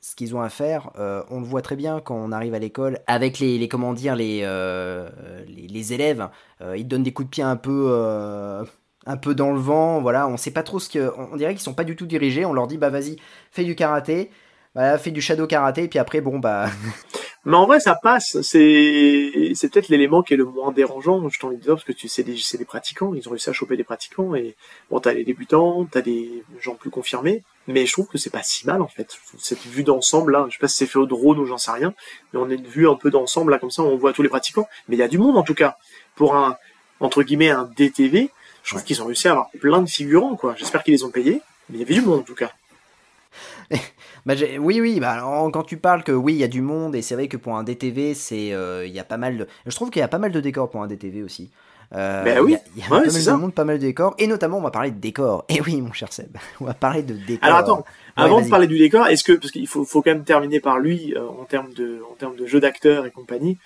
ce qu'ils ont à faire. Euh, on le voit très bien quand on arrive à l'école avec les, comment dire les euh, les, élèves. Euh, ils donnent des coups de pied un peu un peu dans le vent. Voilà, on sait pas trop ce que. On, dirait qu'ils sont pas du tout dirigés. On leur dit bah vas-y, fais du karaté. Voilà, fais du shadow karaté, puis après, bon, bah. Mais en vrai, ça passe. C'est, c'est peut-être l'élément qui est le moins dérangeant, je t'en envie de dire, parce que tu sais, des, c'est des pratiquants. Ils ont réussi à choper des pratiquants et bon, t'as les débutants, t'as des gens plus confirmés. Mais je trouve que c'est pas si mal, en fait. Cette vue d'ensemble, là, je sais pas si c'est fait au drone ou j'en sais rien, mais on a une vue un peu d'ensemble, là, comme ça, on voit tous les pratiquants. Mais il y a du monde, en tout cas. Pour un, entre guillemets, un DTV, je trouve qu'ils ont réussi à avoir plein de figurants, quoi. J'espère qu'ils les ont payés, mais il y avait du monde, en tout cas. Bah, oui, oui, bah, alors, quand tu parles que oui, il y a du monde, et c'est vrai que pour un DTV, c'est, euh, il y a pas mal de... Je trouve qu'il y a pas mal de décors pour un DTV aussi. Euh, Ben oui, il y a, il y a ouais, pas mal de monde, pas mal de décors, et notamment on va parler de décors. Et oui, mon cher Seb, on va parler de décors. Alors attends, Ouais, avant de parler du décor, est-ce que parce qu'il faut, faut quand même terminer par lui euh, en termes de en termes de jeu d'acteur et compagnie,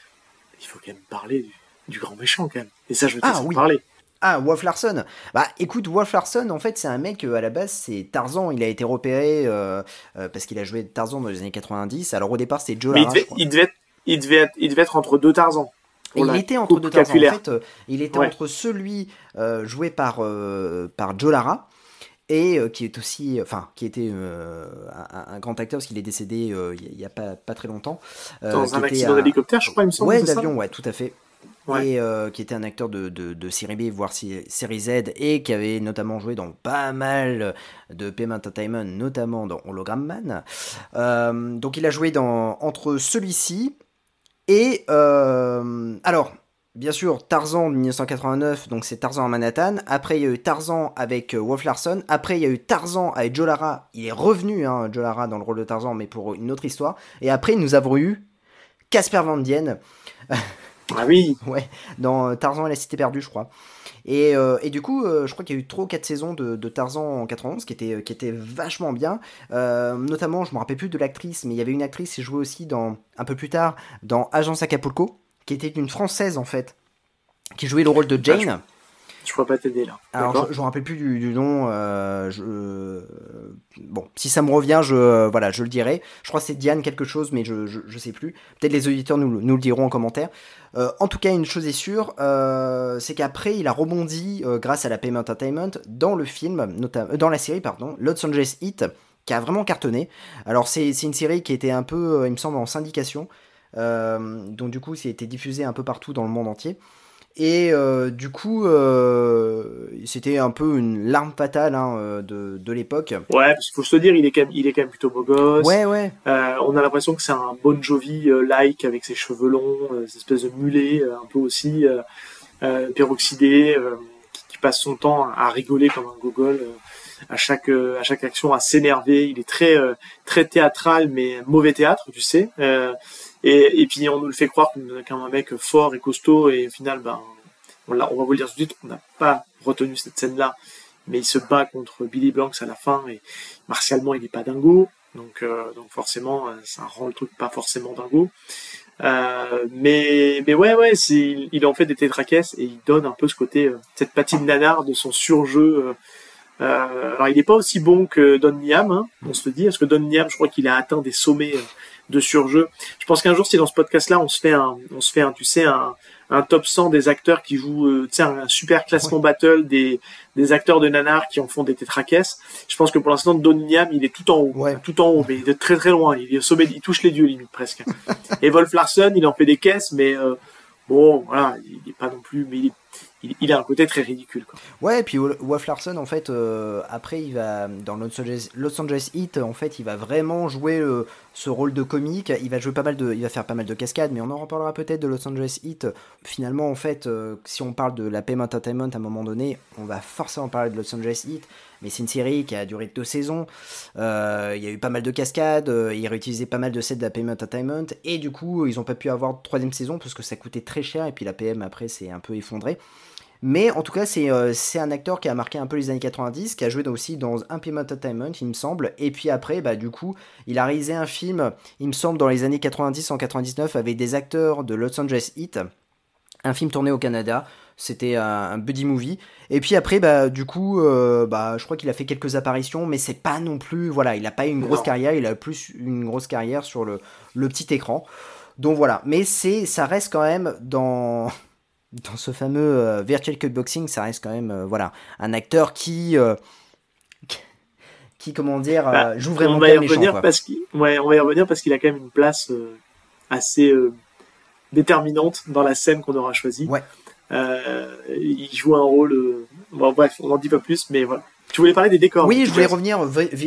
il faut quand même parler du, du grand méchant quand même. Et ça, je veux te Ah, oui. parler. Ah, Wolf Larson. Bah, écoute, Wolf Larson, en fait, c'est un mec, euh, à la base, c'est Tarzan. Il a été repéré euh, euh, parce qu'il a joué Tarzan dans les années 90. Alors, au départ, c'était Joe Mais il Lara, devait, il devait être, il devait être, il devait être entre deux Tarzans. Et il était entre deux Tarzans. En fait, euh, il était Ouais. entre celui euh, joué par, euh, par Joe Lara et euh, qui est aussi, enfin, qui était euh, un, un grand acteur parce qu'il est décédé euh, il y a pas, pas très longtemps. euh, Dans un accident d'hélicoptère, je crois, il me semble. Ouais, c'est d'avion, ouais, tout à fait. Euh, qui était un acteur de, de, série B, voire série Z, et qui avait notamment joué dans pas mal de PM Entertainment, notamment dans Hologram Man. Euh, donc il a joué dans, entre celui-ci et... euh, alors, bien sûr, Tarzan de 1989, donc c'est Tarzan à Manhattan. Après, il y a eu Tarzan avec Wolf Larson. Après, il y a eu Tarzan avec Joe Lara. Il est revenu, hein, dans le rôle de Tarzan, mais pour une autre histoire. Et après, nous avons eu Casper Van Dien. Ah oui. Ouais, dans euh, Tarzan et la Cité perdue, je crois. Et, euh, et du coup, euh, je crois qu'il y a eu 3 ou 4 saisons de, de Tarzan en 91 qui étaient, qui étaient vachement bien. Euh, notamment, je me rappelle plus de l'actrice, mais il y avait une actrice qui jouait aussi dans, un peu plus tard dans Agence Acapulco, qui était une française en fait, qui jouait le rôle de Jane. Je pourrais pas t'aider là. Alors, je, je me rappelle plus du, du nom. euh, je, bon, si ça me revient, je, voilà, je le dirai. Je crois que c'est Diane quelque chose, mais je, je sais plus. Peut-être les auditeurs nous, nous le diront en commentaire. Euh, en tout cas, une chose est sûre, euh, c'est qu'après, il a rebondi euh, grâce à la Payment Entertainment dans le film, notamment dans la série, pardon, Los Angeles Heat, qui a vraiment cartonné. Alors, c'est une série qui était un peu, euh, il me semble, en syndication. Euh, donc, du coup, c'est été diffusé un peu partout dans le monde entier. Et euh, du coup, euh, c'était un peu une larme fatale hein, euh, de, de l'époque. Ouais, parce qu'il faut se le dire, il est quand même, il est quand même plutôt beau gosse. Ouais, ouais. Euh, on a l'impression que c'est un Bon Jovi euh, like avec ses cheveux longs, euh, cette espèce de mulet euh, un peu aussi euh, euh, peroxydé, euh, qui, qui passe son temps à rigoler comme un gogol euh, à chaque euh, à chaque action, à s'énerver. Il est très euh, très théâtral, mais mauvais théâtre, tu sais. Euh, et, puis on nous le fait croire comme comme un mec fort et costaud, et au final, ben on, va vous le dire tout de suite, on n'a pas retenu cette scène-là, mais il se bat contre Billy Blanks à la fin, et martialement il est pas dingo. Donc, euh, donc forcément, euh, ça rend le truc pas forcément dingo. Euh, mais, mais ouais, ouais, il en fait des tétraquesses et il donne un peu ce côté, cette patine nanar de son surjeu. alors, il n'est pas aussi bon que Don Niam, hein, on se le dit, parce que Don Niam, je crois qu'il a atteint des sommets de surjeu. Je pense qu'un jour, si dans ce podcast-là, on se fait un, on se fait un, tu sais, un, un top 100 des acteurs qui jouent, euh, tu sais, un, super classement battle des, des acteurs de nanar qui en font des tétraquesses. Je pense que pour l'instant, Don Niam, il est tout en haut, Ouais. tout en haut, mais il est très très loin. Il est au sommet, il touche les dieux limite presque. Et Wolf Larson, il en fait des caisses, mais euh, bon, voilà, il est pas non plus, mais il est, il, a un côté très ridicule. Quoi. Ouais, et puis Wolf Larson, en fait, euh, après, il va dans Los Angeles, Los Heat, en fait, il va vraiment jouer euh, ce rôle de comique. Il va jouer pas mal de, il va faire pas mal de cascades, mais on en reparlera peut-être de Los Angeles Heat. Finalement, en fait, euh, si on parle de la PM Entertainment à un moment donné, on va forcément parler de Los Angeles Heat. Mais c'est une série qui a duré deux saisons. il y a eu pas mal de cascades. il réutilisait pas mal de sets de la PM Entertainment. Et du coup, ils ont pas pu avoir troisième saison parce que ça coûtait très cher. Et puis la PM après, c'est un peu effondré. Mais en tout cas, euh, c'est un acteur qui a marqué un peu les années 90, qui a joué aussi dans Implement Entertainment, il me semble. Et puis après, bah, du coup, il a réalisé un film, il me semble, dans les années 90 en 99, avec des acteurs de Los Angeles Heat. Un film tourné au Canada. C'était un, buddy movie. Et puis après, bah, du coup, euh, bah, je crois qu'il a fait quelques apparitions, mais c'est pas non plus. Voilà, il n'a pas eu une grosse carrière, il a plus une grosse carrière sur le, le petit écran. Donc voilà, mais c'est, ça reste quand même dans, dans ce fameux euh, virtual cutboxing, ça reste quand même euh, voilà un acteur qui euh, qui comment dire bah, joue vraiment on va y revenir parce qu'il ouais, on va y revenir parce qu'il a quand même une place assez déterminante dans la scène qu'on aura choisie. Ouais. il joue un rôle bon bref, on n'en dit pas plus mais voilà. Tu voulais parler des décors. Oui, je voulais revenir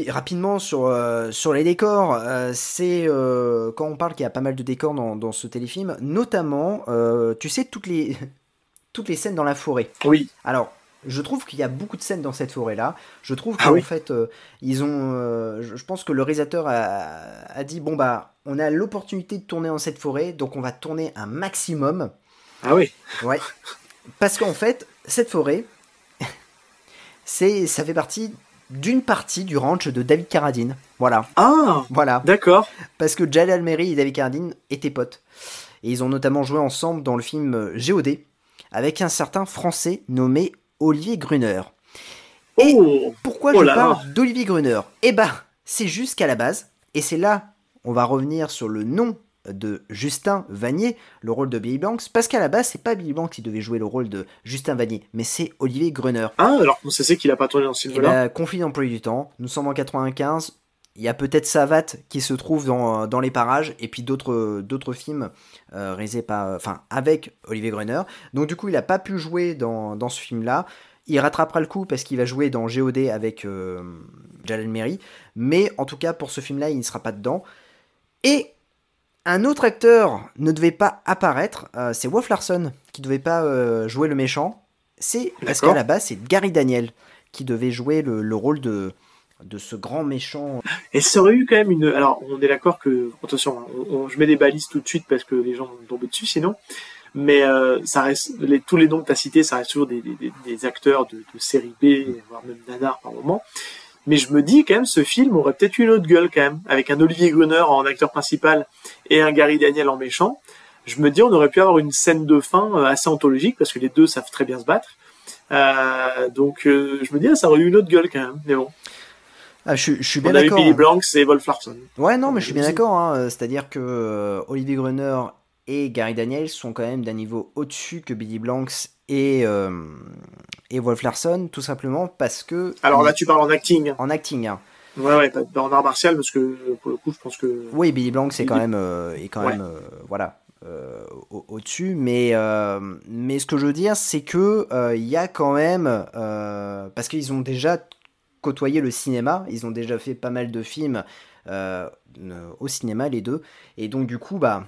rapidement sur, sur les décors. c'est quand on parle qu'il y a pas mal de décors dans, dans ce téléfilm, notamment, tu sais, toutes les, toutes les scènes dans la forêt. Oui. Alors, je trouve qu'il y a beaucoup de scènes dans cette forêt-là. Je trouve ah qu'en fait, euh, ils ont. Euh, je pense que le réalisateur a, dit bon, bah, on a l'opportunité de tourner dans cette forêt, donc on va tourner un maximum. Ah oui Ouais. Parce qu'en fait, cette forêt, c'est, ça fait partie d'une partie du ranch de David Carradine. Voilà. Ah Voilà. D'accord. Parce que Jalal Almeri et David Carradine étaient potes. Et ils ont notamment joué ensemble dans le film GOD, avec un certain Français nommé Olivier Gruner. Et oh, pourquoi je parle d'Olivier Gruner? Eh ben, c'est juste qu'à la base, et c'est là, on va revenir sur le nom de Justin Vanier, le rôle de Billy Blanks, parce qu'à la base, c'est pas Billy Blanks qui devait jouer le rôle de Justin Vanier, mais c'est Olivier Gruner. Ah, alors on sait qu'il a pas tourné dans ce film-là. conflit d'emploi du temps, nous sommes en 95, il y a peut-être Savat qui se trouve dans, dans les parages, et puis d'autres, d'autres films euh, par, enfin, avec Olivier Gruner. Donc du coup, il n'a pas pu jouer dans, dans ce film-là. Il rattrapera le coup parce qu'il va jouer dans GOD avec euh, Jalal Meri. Mais en tout cas, pour ce film-là, il ne sera pas dedans. Et un autre acteur ne devait pas apparaître. Euh, c'est Wolf Larson qui devait pas euh, jouer le méchant. C'est parce qu'à la base, c'est Gary Daniel qui devait jouer le, le rôle de, de ce grand méchant. Et ça aurait eu quand même une. Alors, on est d'accord que. Attention, je mets des balises tout de suite parce que les gens vont tomber dessus sinon. Mais euh, ça reste. Les, tous les noms que tu as cités, ça reste toujours des, des, acteurs de, de, série B, voire même nanar par moment. Mais je me dis quand même, ce film aurait peut-être une autre gueule quand même, avec un Olivier Gruner en acteur principal et un Gary Daniel en méchant. Je me dis, on aurait pu avoir une scène de fin euh, assez anthologique parce que les deux savent très bien se battre. Euh, donc, euh, je me dis, ah, ça aurait eu une autre gueule quand même. Mais bon. Ah, je, suis bien d'accord. Billy hein. Blanks et Wolf Larson. Ouais, non, mais je suis bien d'accord. Hein. C'est-à-dire que euh, Olivier Gruner et Gary Daniels sont quand même d'un niveau au-dessus que Billy Blanks et, euh, et Wolf Larson, tout simplement parce que. Alors là, tu parles en acting. En acting. Hein. Ouais, ouais, pas en art martial, parce que pour le coup, je pense que. Oui, Billy Blanks est quand même, euh, est quand même voilà, au-dessus. mais, mais ce que je veux dire, c'est que il y a quand même. parce qu'ils ont déjà côtoyer le cinéma. Ils ont déjà fait pas mal de films euh, au cinéma, les deux. Et donc, du coup, bah.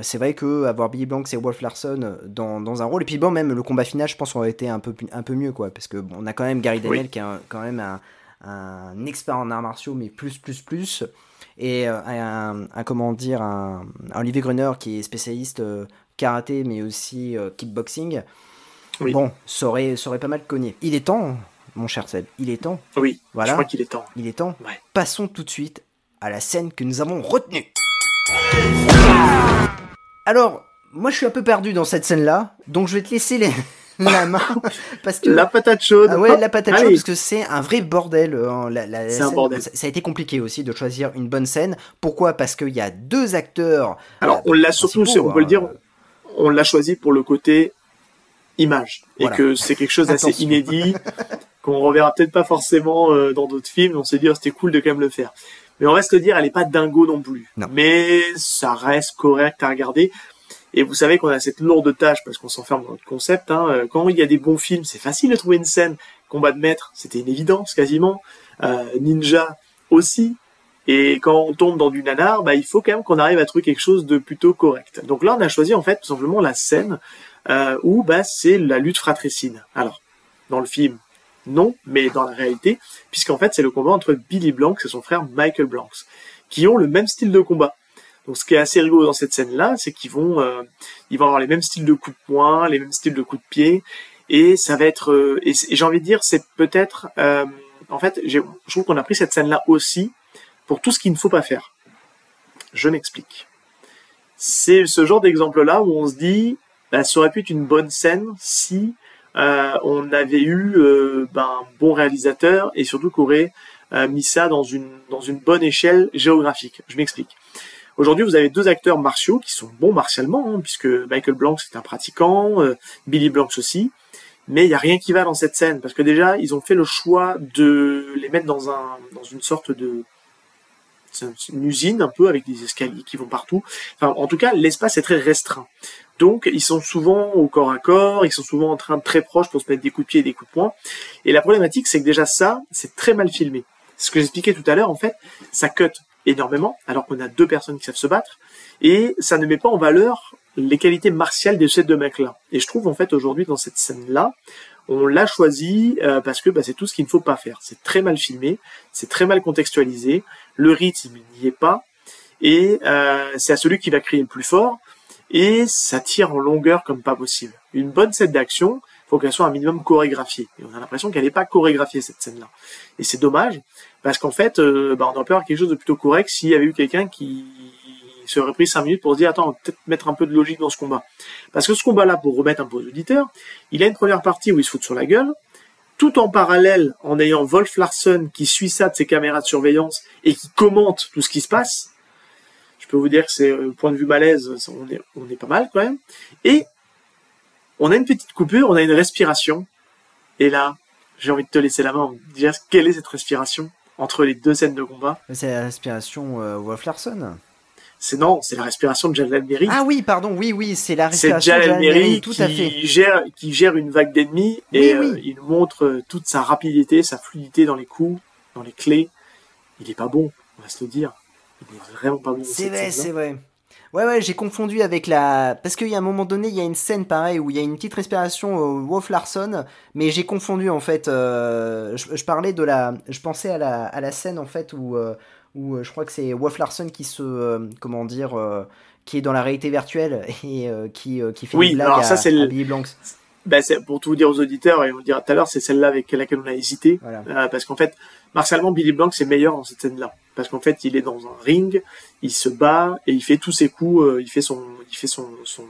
C'est vrai que avoir Billy Blanks et Wolf Larson dans, dans, un rôle, et puis bon, même le combat final, je pense, aurait été un peu, un peu mieux, quoi. Parce que bon, on a quand même Gary Daniel qui est quand même un, un, expert en arts martiaux, mais plus, plus, plus. Et euh, un, un, comment dire, un, Olivier Gruner qui est spécialiste euh, karaté, mais aussi kickboxing. Bon, ça aurait, ça aurait pas mal cogné. Il est temps, mon cher Seb. Il est temps. Oui, voilà. je crois qu'il est temps. Il est temps. Passons tout de suite à la scène que nous avons retenue. Alors, moi je suis un peu perdu dans cette scène-là, donc je vais te laisser la main parce que la patate chaude. Ah ouais, la patate chaude parce que c'est un vrai bordel. Hein, c'est un bordel. Ça, a été compliqué aussi de choisir une bonne scène. Pourquoi? Parce qu'il y a deux acteurs. Alors euh, on l'a surtout, on peut le dire, on l'a choisi pour le côté image et que c'est quelque chose d'assez inédit qu'on reverra peut-être pas forcément euh, dans d'autres films. On s'est dit oh, c'était cool de quand même le faire. Mais on reste dire, elle est pas dingo non plus. Mais ça reste correct à regarder. Et vous savez qu'on a cette lourde tâche parce qu'on s'enferme dans notre concept. Hein. Euh, quand il y a des bons films, c'est facile de trouver une scène. Combat de maître, c'était une évidence quasiment. Euh, Ninja aussi. Et quand on tombe dans du nanar, bah, il faut quand même qu'on arrive à trouver quelque chose de plutôt correct. Donc là, on a choisi en fait tout simplement la scène euh, où bah, c'est la lutte fratricide. Alors, dans le film, non, mais dans la réalité, puisqu'en fait c'est le combat entre Billy Blanks et son frère Michael Blanks, qui ont le même style de combat. Donc ce qui est assez rigolo dans cette scène-là, c'est qu'ils vont, euh, ils vont avoir les mêmes styles de coups de poing, les mêmes styles de coups de pied, et ça va être, euh, et, j'ai envie de dire, c'est peut-être, euh, en fait, je trouve qu'on a pris cette scène-là aussi pour tout ce qu'il ne faut pas faire. Je m'explique. C'est ce genre d'exemple-là où on se dit, bah, ça aurait pu être une bonne scène si euh, on avait eu euh, ben, un bon réalisateur et surtout qu'on aurait mis ça dans une, dans une bonne échelle géographique. Je m'explique. Aujourd'hui, vous avez deux acteurs martiaux qui sont bons martialement, hein, puisque Michael Blanc c'est un pratiquant, euh, Billy Blanks aussi, mais il n'y a rien qui va dans cette scène, parce que déjà, ils ont fait le choix de les mettre dans, un, dans une sorte de... une usine un peu avec des escaliers qui vont partout. Enfin, en tout cas, l'espace est très restreint. Donc, ils sont souvent au corps à corps, ils sont souvent en train de très proches pour se mettre des coups de pied et des coups de poing. Et la problématique, c'est que déjà ça, c'est très mal filmé. Ce que j'expliquais tout à l'heure, en fait, ça cut énormément, alors qu'on a deux personnes qui savent se battre, et ça ne met pas en valeur les qualités martiales de ces deux mecs-là. Et je trouve en fait aujourd'hui dans cette scène-là, on l'a choisi euh, parce que bah, c'est tout ce qu'il ne faut pas faire. C'est très mal filmé, c'est très mal contextualisé, le rythme n'y est pas, et euh, c'est à celui qui va crier le plus fort, et ça tire en longueur comme pas possible. Une bonne scène d'action, faut qu'elle soit un minimum chorégraphiée. Et on a l'impression qu'elle n'est pas chorégraphiée cette scène-là. Et c'est dommage parce qu'en fait, euh, bah, on aurait pu avoir quelque chose de plutôt correct s'il y avait eu quelqu'un qui serait pris cinq minutes pour se dire attends, peut-être mettre un peu de logique dans ce combat. Parce que ce combat-là, pour remettre un peu aux auditeurs, il a une première partie où il se fout sur la gueule, tout en parallèle en ayant Wolf Larsen qui suit ça de ses caméras de surveillance et qui commente tout ce qui se passe. Je peux vous dire que c'est, euh, point de vue malaise, on est, on est pas mal quand même. Et on a une petite coupure, on a une respiration. Et là, j'ai envie de te laisser la main. Dire quelle est cette respiration entre les deux scènes de combat? C'est la respiration euh, Wolf Larson. C'est non, c'est la respiration de Jalal Meri. Ah oui, pardon, oui, oui, c'est la respiration de Jalal Meri tout qui à fait. Gère, qui gère une vague d'ennemis et euh, il montre euh, toute sa rapidité, sa fluidité dans les coups, dans les clés. Il est pas bon, on va se le dire. Il est vraiment pas bon. C'est vrai, c'est vrai. Ouais, ouais, j'ai confondu avec la. Parce qu'il y a un moment donné, il y a une scène pareil où il y a une petite respiration au Wolf Larson, mais j'ai confondu en fait. Euh, je, parlais de la. Je pensais à la, à la scène en fait où, euh, où euh, je crois que c'est Wolf Larson qui se. comment dire. qui est dans la réalité virtuelle et qui, qui fait oui, une blague alors ça, à, c'est le... Billy Blanks. Ben, pour tout vous dire aux auditeurs, et on le dira tout à l'heure, c'est celle-là avec laquelle on a hésité. Voilà. parce qu'en fait, martialement, Billy Blanks est meilleur dans cette scène-là. Parce qu'en fait, il est dans un ring, il se bat et il fait tous ses coups, euh, il fait son, il fait son, son,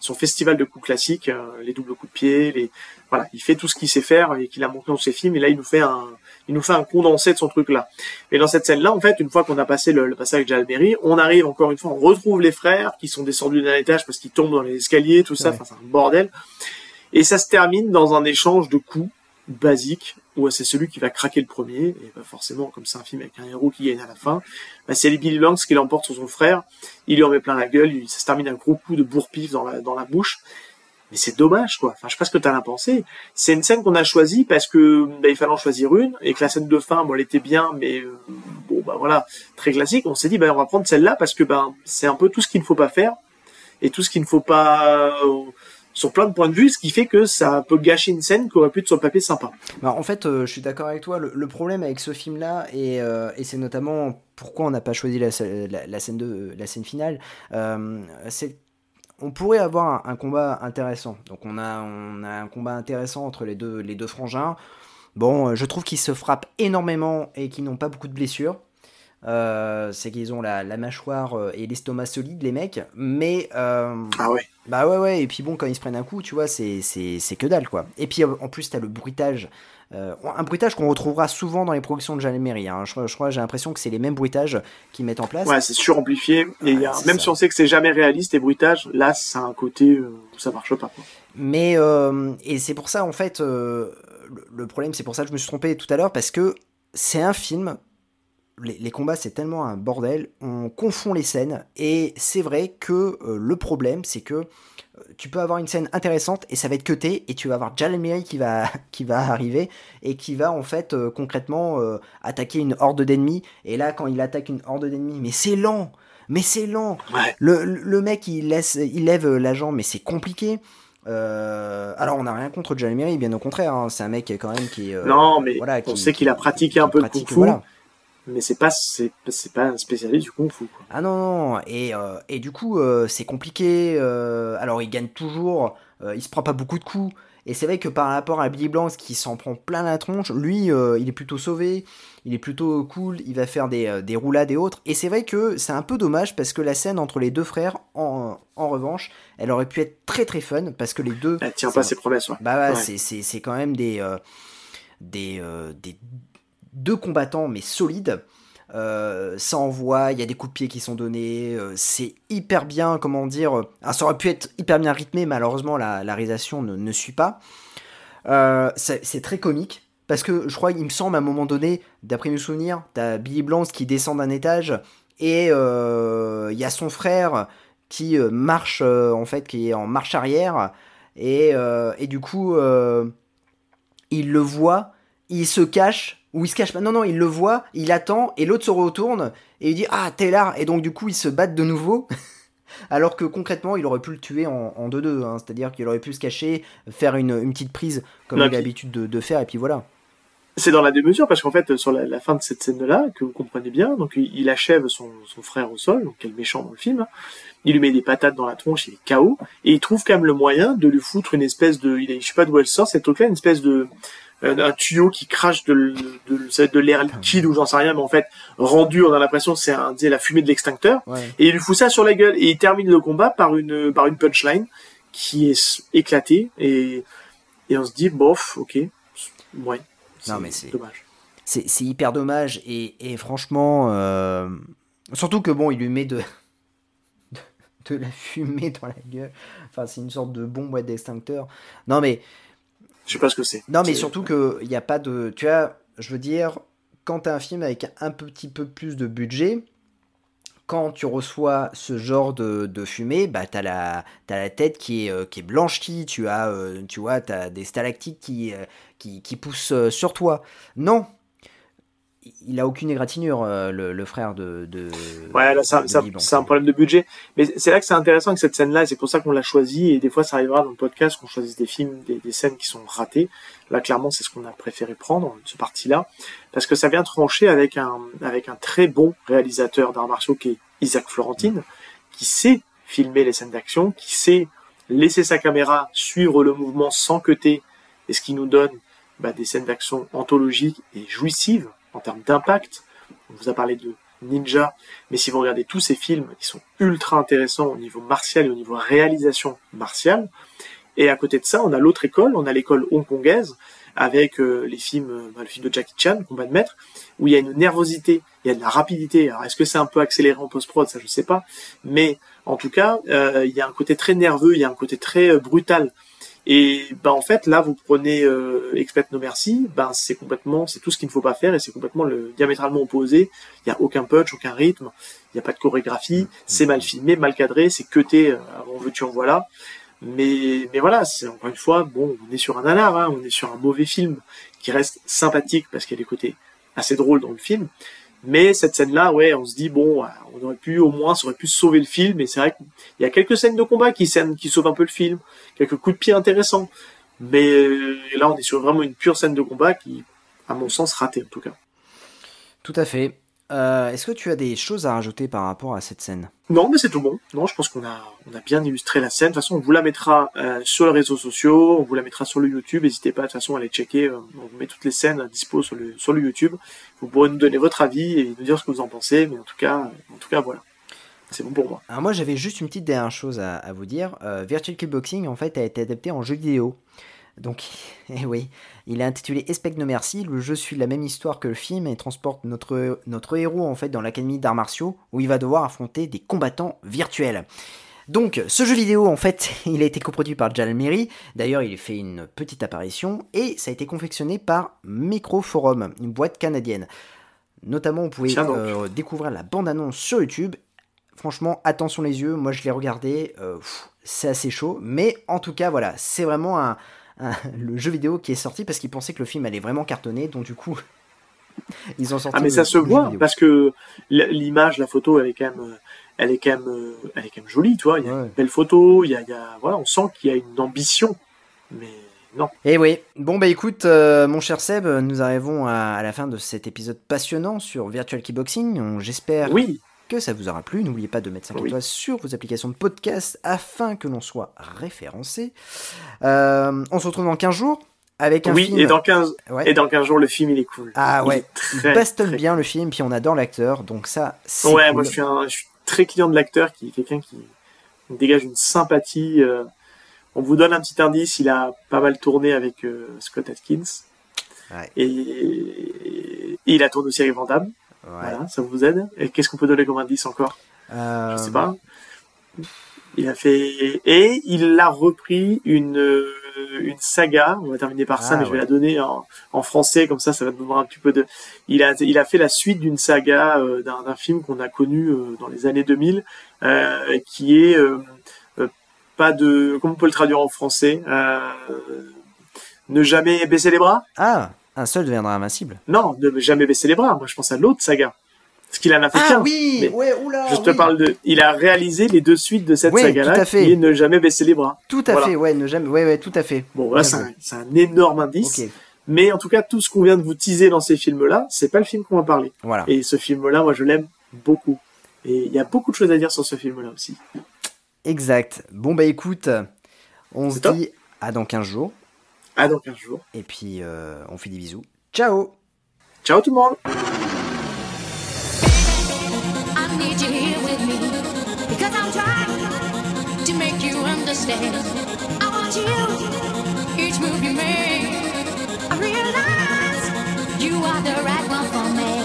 son festival de coups classiques, euh, les doubles coups de pied, les, voilà, il fait tout ce qu'il sait faire et qu'il a montré dans ses films. Et là, il nous fait un, il nous fait un condensé de son truc-là. Et dans cette scène-là, en fait, une fois qu'on a passé le, le passage de Jalmeri, on arrive encore une fois, on retrouve les frères qui sont descendus d'un étage parce qu'ils tombent dans les escaliers, tout ça. Ouais. C'est un bordel. Et ça se termine dans un échange de coups basique où c'est celui qui va craquer le premier et bah forcément comme c'est un film avec un héros qui gagne à la fin bah c'est Billy Blanks qui l'emporte sur son frère il lui en met plein la gueule ça se termine un gros coup de bourre-pif dans la, dans la bouche mais c'est dommage quoi enfin je sais pas ce que t'en as pensé c'est une scène qu'on a choisie parce que bah, il fallait en choisir une et que la scène de fin bon elle était bien mais euh, bon bah voilà très classique on s'est dit bah on va prendre celle-là parce que ben c'est un peu tout ce qu'il ne faut pas faire et tout ce qu'il ne faut pas euh, sur plein de points de vue, ce qui fait que ça peut gâcher une scène qui aurait pu être sur le papier sympa. Bah, en fait, euh, je suis d'accord avec toi. Le, problème avec ce film-là, et, c'est notamment pourquoi on n'a pas choisi la, scène finale, c'est on pourrait avoir un, un, combat intéressant. Donc on a, on a un combat intéressant entre les deux, les deux frangins. Bon, je trouve qu'ils se frappent énormément et qu'ils n'ont pas beaucoup de blessures. Euh, c'est qu'ils ont la, la mâchoire euh, et l'estomac solide, les mecs. Mais. Euh, ah ouais. Bah ouais, ouais. Et puis bon, quand ils se prennent un coup, tu vois, c'est que dalle, quoi. Et puis en plus, t'as le bruitage. Euh, un bruitage qu'on retrouvera souvent dans les productions de Jeanne Méry. Hein. Je, je, crois, j'ai l'impression que c'est les mêmes bruitages qu'ils mettent en place. Ouais, c'est suramplifié. Et ouais, y a, même ça. si on sait que c'est jamais réaliste, les bruitages, là, ça a un côté où ça marche pas. Quoi. Mais, euh, et c'est pour ça, en fait, euh, le, le problème, c'est pour ça que je me suis trompé tout à l'heure, parce que c'est un film les, les combats c'est tellement un bordel, on confond les scènes et c'est vrai que euh, le problème c'est que euh, tu peux avoir une scène intéressante et ça va être cuté et tu vas avoir Jalmiri qui va qui va arriver et qui va en fait euh, concrètement euh, attaquer une horde d'ennemis. Et là quand il attaque une horde d'ennemis mais c'est lent mais c'est lent. Ouais. le, le mec il laisse il lève la jambe mais c'est compliqué. Euh, alors on n'a rien contre Jalmiri bien au contraire hein, c'est un mec quand même qui non, mais voilà, on sait qu'il a pratiqué un peu de kung fu, voilà. Mais c'est pas c'est c'est pas un spécialiste du kung fu. Quoi. Ah non, non, et, euh, et du coup, euh, c'est compliqué. euh, alors, il gagne toujours, il se prend pas beaucoup de coups. Et c'est vrai que par rapport à Billy Blancs qui s'en prend plein la tronche, lui, il est plutôt sauvé, il est plutôt cool, il va faire des, des roulades et autres. Et c'est vrai que c'est un peu dommage parce que la scène entre les deux frères, en, en revanche, elle aurait pu être très très fun parce que les deux. Elle tient pas ses promesses. Ouais. bah ouais, Ouais. c'est- c'est c'est quand même des, des, euh, des deux combattants, mais solides. Euh, ça envoie, il y a des coups de pied qui sont donnés, euh, c'est hyper bien, comment dire, euh, ah, ça aurait pu être hyper bien rythmé, malheureusement la, réalisation ne, ne suit pas. Euh, c'est très comique, parce que je crois, il me semble, à un moment donné, d'après mes souvenirs, t'as Billy Blancs qui descend d'un étage, et il y a son frère qui marche, en fait, qui est en marche arrière, et, et du coup, il le voit, il se cache, ou il se cache pas, non, non, il le voit, il attend, et l'autre se retourne, et il dit Ah, t'es là Et donc, du coup, ils se battent de nouveau. Alors que concrètement, il aurait pu le tuer en en 2-2, hein. c'est-à-dire qu'il aurait pu se cacher, faire une, une petite prise comme Non, il a l'habitude de, de faire, et puis voilà. C'est dans la démesure parce qu'en fait, sur la, la fin de cette scène-là, que vous comprenez bien, donc il, achève son, son frère au sol, donc quel méchant dans le film. hein. Il lui met des patates dans la tronche, il est KO, et il trouve quand même le moyen de lui foutre une espèce de, il est, je sais pas d'où elle sort cette truc-là, une espèce de un tuyau qui crache de, de, de l'air liquide ou j'en sais rien, mais en fait rendu, on a l'impression que c'est un, la fumée de l'extincteur. Ouais. Et il lui fout ça sur la gueule et il termine le combat par une par une punchline qui est éclatée et et on se dit bof, ok, ouais. Non, mais c'est- dommage. C'est hyper dommage, et, et franchement, euh, surtout que bon, il lui met de, de, de la fumée dans la gueule, enfin, c'est une sorte de bombe d'extincteur. Non, mais Je sais pas ce que c'est. Non, mais surtout qu'il n'y a pas de. Tu vois, je veux dire, quand tu as un film avec un petit peu plus de budget, quand tu reçois ce genre de, de fumée, bah, tu as, la t'as la tête qui est, euh, qui est blanchie, tu as, euh, tu vois, as des stalactites qui, euh, qui, qui poussent euh, sur toi. Non, il a aucune égratignure, euh, le, le frère de. de Ouais, là, c'est un problème de budget. Mais c'est là que c'est intéressant que cette scène-là, et c'est pour ça qu'on l'a choisi, et des fois ça arrivera dans le podcast qu'on choisisse des films, des, des scènes qui sont ratées. Là, clairement, c'est ce qu'on a préféré prendre, ce parti-là, parce que ça vient trancher avec un, avec un très bon réalisateur d'arts martiaux qui est Isaac Florentine, qui sait filmer les scènes d'action, qui sait laisser sa caméra suivre le mouvement sans queuter, et ce qui nous donne bah, des scènes d'action anthologiques et jouissives en termes d'impact. On vous a parlé de Ninja, mais si vous regardez tous ces films, ils sont ultra intéressants au niveau martial et au niveau réalisation martiale. Et à côté de ça, on a l'autre école, on a l'école hongkongaise, avec euh, les films, euh, bah, le film de Jackie Chan, Combat de maître, où il y a une nervosité, il y a de la rapidité. Alors est-ce que c'est un peu accéléré en post-prod, ça je sais pas, mais en tout cas, euh, il y a un côté très nerveux, il y a un côté très brutal. Et ben en fait là vous prenez euh, Expect No Mercy, ben c'est complètement c'est tout ce qu'il ne faut pas faire et c'est complètement le diamétralement opposé. Il y a aucun punch, aucun rythme, il n'y a pas de chorégraphie, c'est mal filmé, mal cadré, c'est cuté euh, avant veux-tu en voilà. Mais mais voilà, c'est encore une fois bon, on est sur un alar, hein, on est sur un mauvais film qui reste sympathique parce qu'il y a des côtés assez drôles dans le film. Mais cette scène-là, ouais, on se dit bon, on aurait pu au moins, ça aurait pu sauver le film. Et c'est vrai qu'il y a quelques scènes de combat qui, qui sauvent un peu le film, quelques coups de pied intéressants. Mais euh, là, on est sur vraiment une pure scène de combat qui, à mon sens, ratée en tout cas. Tout à fait. Euh, Est-ce que tu as des choses à rajouter par rapport à cette scène? Non, mais c'est tout bon. Non, je pense qu'on a, on a bien illustré la scène. De toute façon, on vous la mettra euh, sur les réseaux sociaux, on vous la mettra sur le YouTube. N'hésitez pas de toute façon à aller checker. euh, on vous met toutes les scènes à dispo sur le, sur le YouTube. Vous pourrez nous donner votre avis et nous dire ce que vous en pensez. Mais en tout cas, en tout cas, voilà. C'est bon pour moi. Alors moi j'avais juste une petite dernière chose à, à vous dire. Virtual Kickboxing en fait a été adapté en jeu vidéo. Donc, eh oui, il est intitulé Expect No Mercy. Le jeu suit la même histoire que le film et transporte notre, notre héros en fait dans l'académie d'arts martiaux où il va devoir affronter des combattants virtuels. Donc, ce jeu vidéo, en fait, il a été coproduit par Jalmeri. D'ailleurs, il fait une petite apparition et ça a été confectionné par Microforum, une boîte canadienne. Notamment, vous pouvez euh, découvrir la bande-annonce sur YouTube. Franchement, attention les yeux, moi je l'ai regardé, euh, c'est assez chaud. Mais en tout cas, voilà, c'est vraiment un- le jeu vidéo qui est sorti parce qu'ils pensaient que le film allait vraiment cartonner. Donc du coup, ils ont sorti Ah mais le- ça se le voit vidéo. parce que l'image, la photo, elle est quand même, euh, elle est quand même, euh, elle est quand même jolie, tu vois. Il y a Ouais. une belle photo, il y a, il y a- voilà, on sent qu'il y a une ambition. Mais non. Et oui, bon bah écoute, euh, mon cher Seb, nous arrivons à, à la fin de cet épisode passionnant sur Virtual Keyboxing. J'espère Oui. Que ça vous aura plu. N'oubliez pas de mettre 5 Oui. étoiles sur vos applications de podcast afin que l'on soit référencé. Euh, on se retrouve dans 15 jours avec un Oui, film. et dans 15, Ouais. et dans 15 jours, le film, il est cool. Ah ouais, il très, bastonne très bien le film, puis on adore l'acteur, donc ça, c'est Ouais, cool. moi je suis, un, je suis très client de l'acteur, qui est quelqu'un qui dégage une sympathie. euh, on vous donne un petit indice, il a pas mal tourné avec euh, Scott Atkins. Ouais. Et, et il a tourné aussi avec Van Damme. Ouais. Voilà, ça vous aide. Et qu'est-ce qu'on peut donner comme indice encore Euh, Je sais pas. Il a fait et il a repris une une saga. On va terminer par ça, Ah, mais je vais la donner en, en français comme ça, ça va nous donner un petit peu de. Il a il a fait la suite d'une saga euh, d'un film qu'on a connu euh, dans les années 2000, euh, qui est pas de comment on peut le traduire en français. Ne jamais baisser les bras? Ah, un seul deviendra invincible. Non, ne jamais baisser les bras. Moi, je pense à l'autre saga. Parce qu'il en a fait Ah qu'un. oui, Mais ouais, oula, Je te oui. parle de. Il a réalisé les deux suites de cette Oui, saga-là, tout à fait. qui est ne jamais baisser les bras. Tout à Voilà. fait, ouais, ne jamais, ouais, ouais, tout à fait. Bon, Bien c'est un, énorme indice. Mais en tout cas, tout ce qu'on vient de vous teaser dans ces films-là, c'est pas le film qu'on va parler. voilà. Et ce film-là, moi, je l'aime beaucoup. Et il y a beaucoup de choses à dire sur ce film-là aussi. Exact. Bon bah écoute, on se dit à dans 15 jours, À dans 15 jours. et puis euh, on fait des bisous. Ciao Ciao tout le monde I need you here with me because I'm trying to make you understand. I want you, each move you make. I realize you are the right one for me.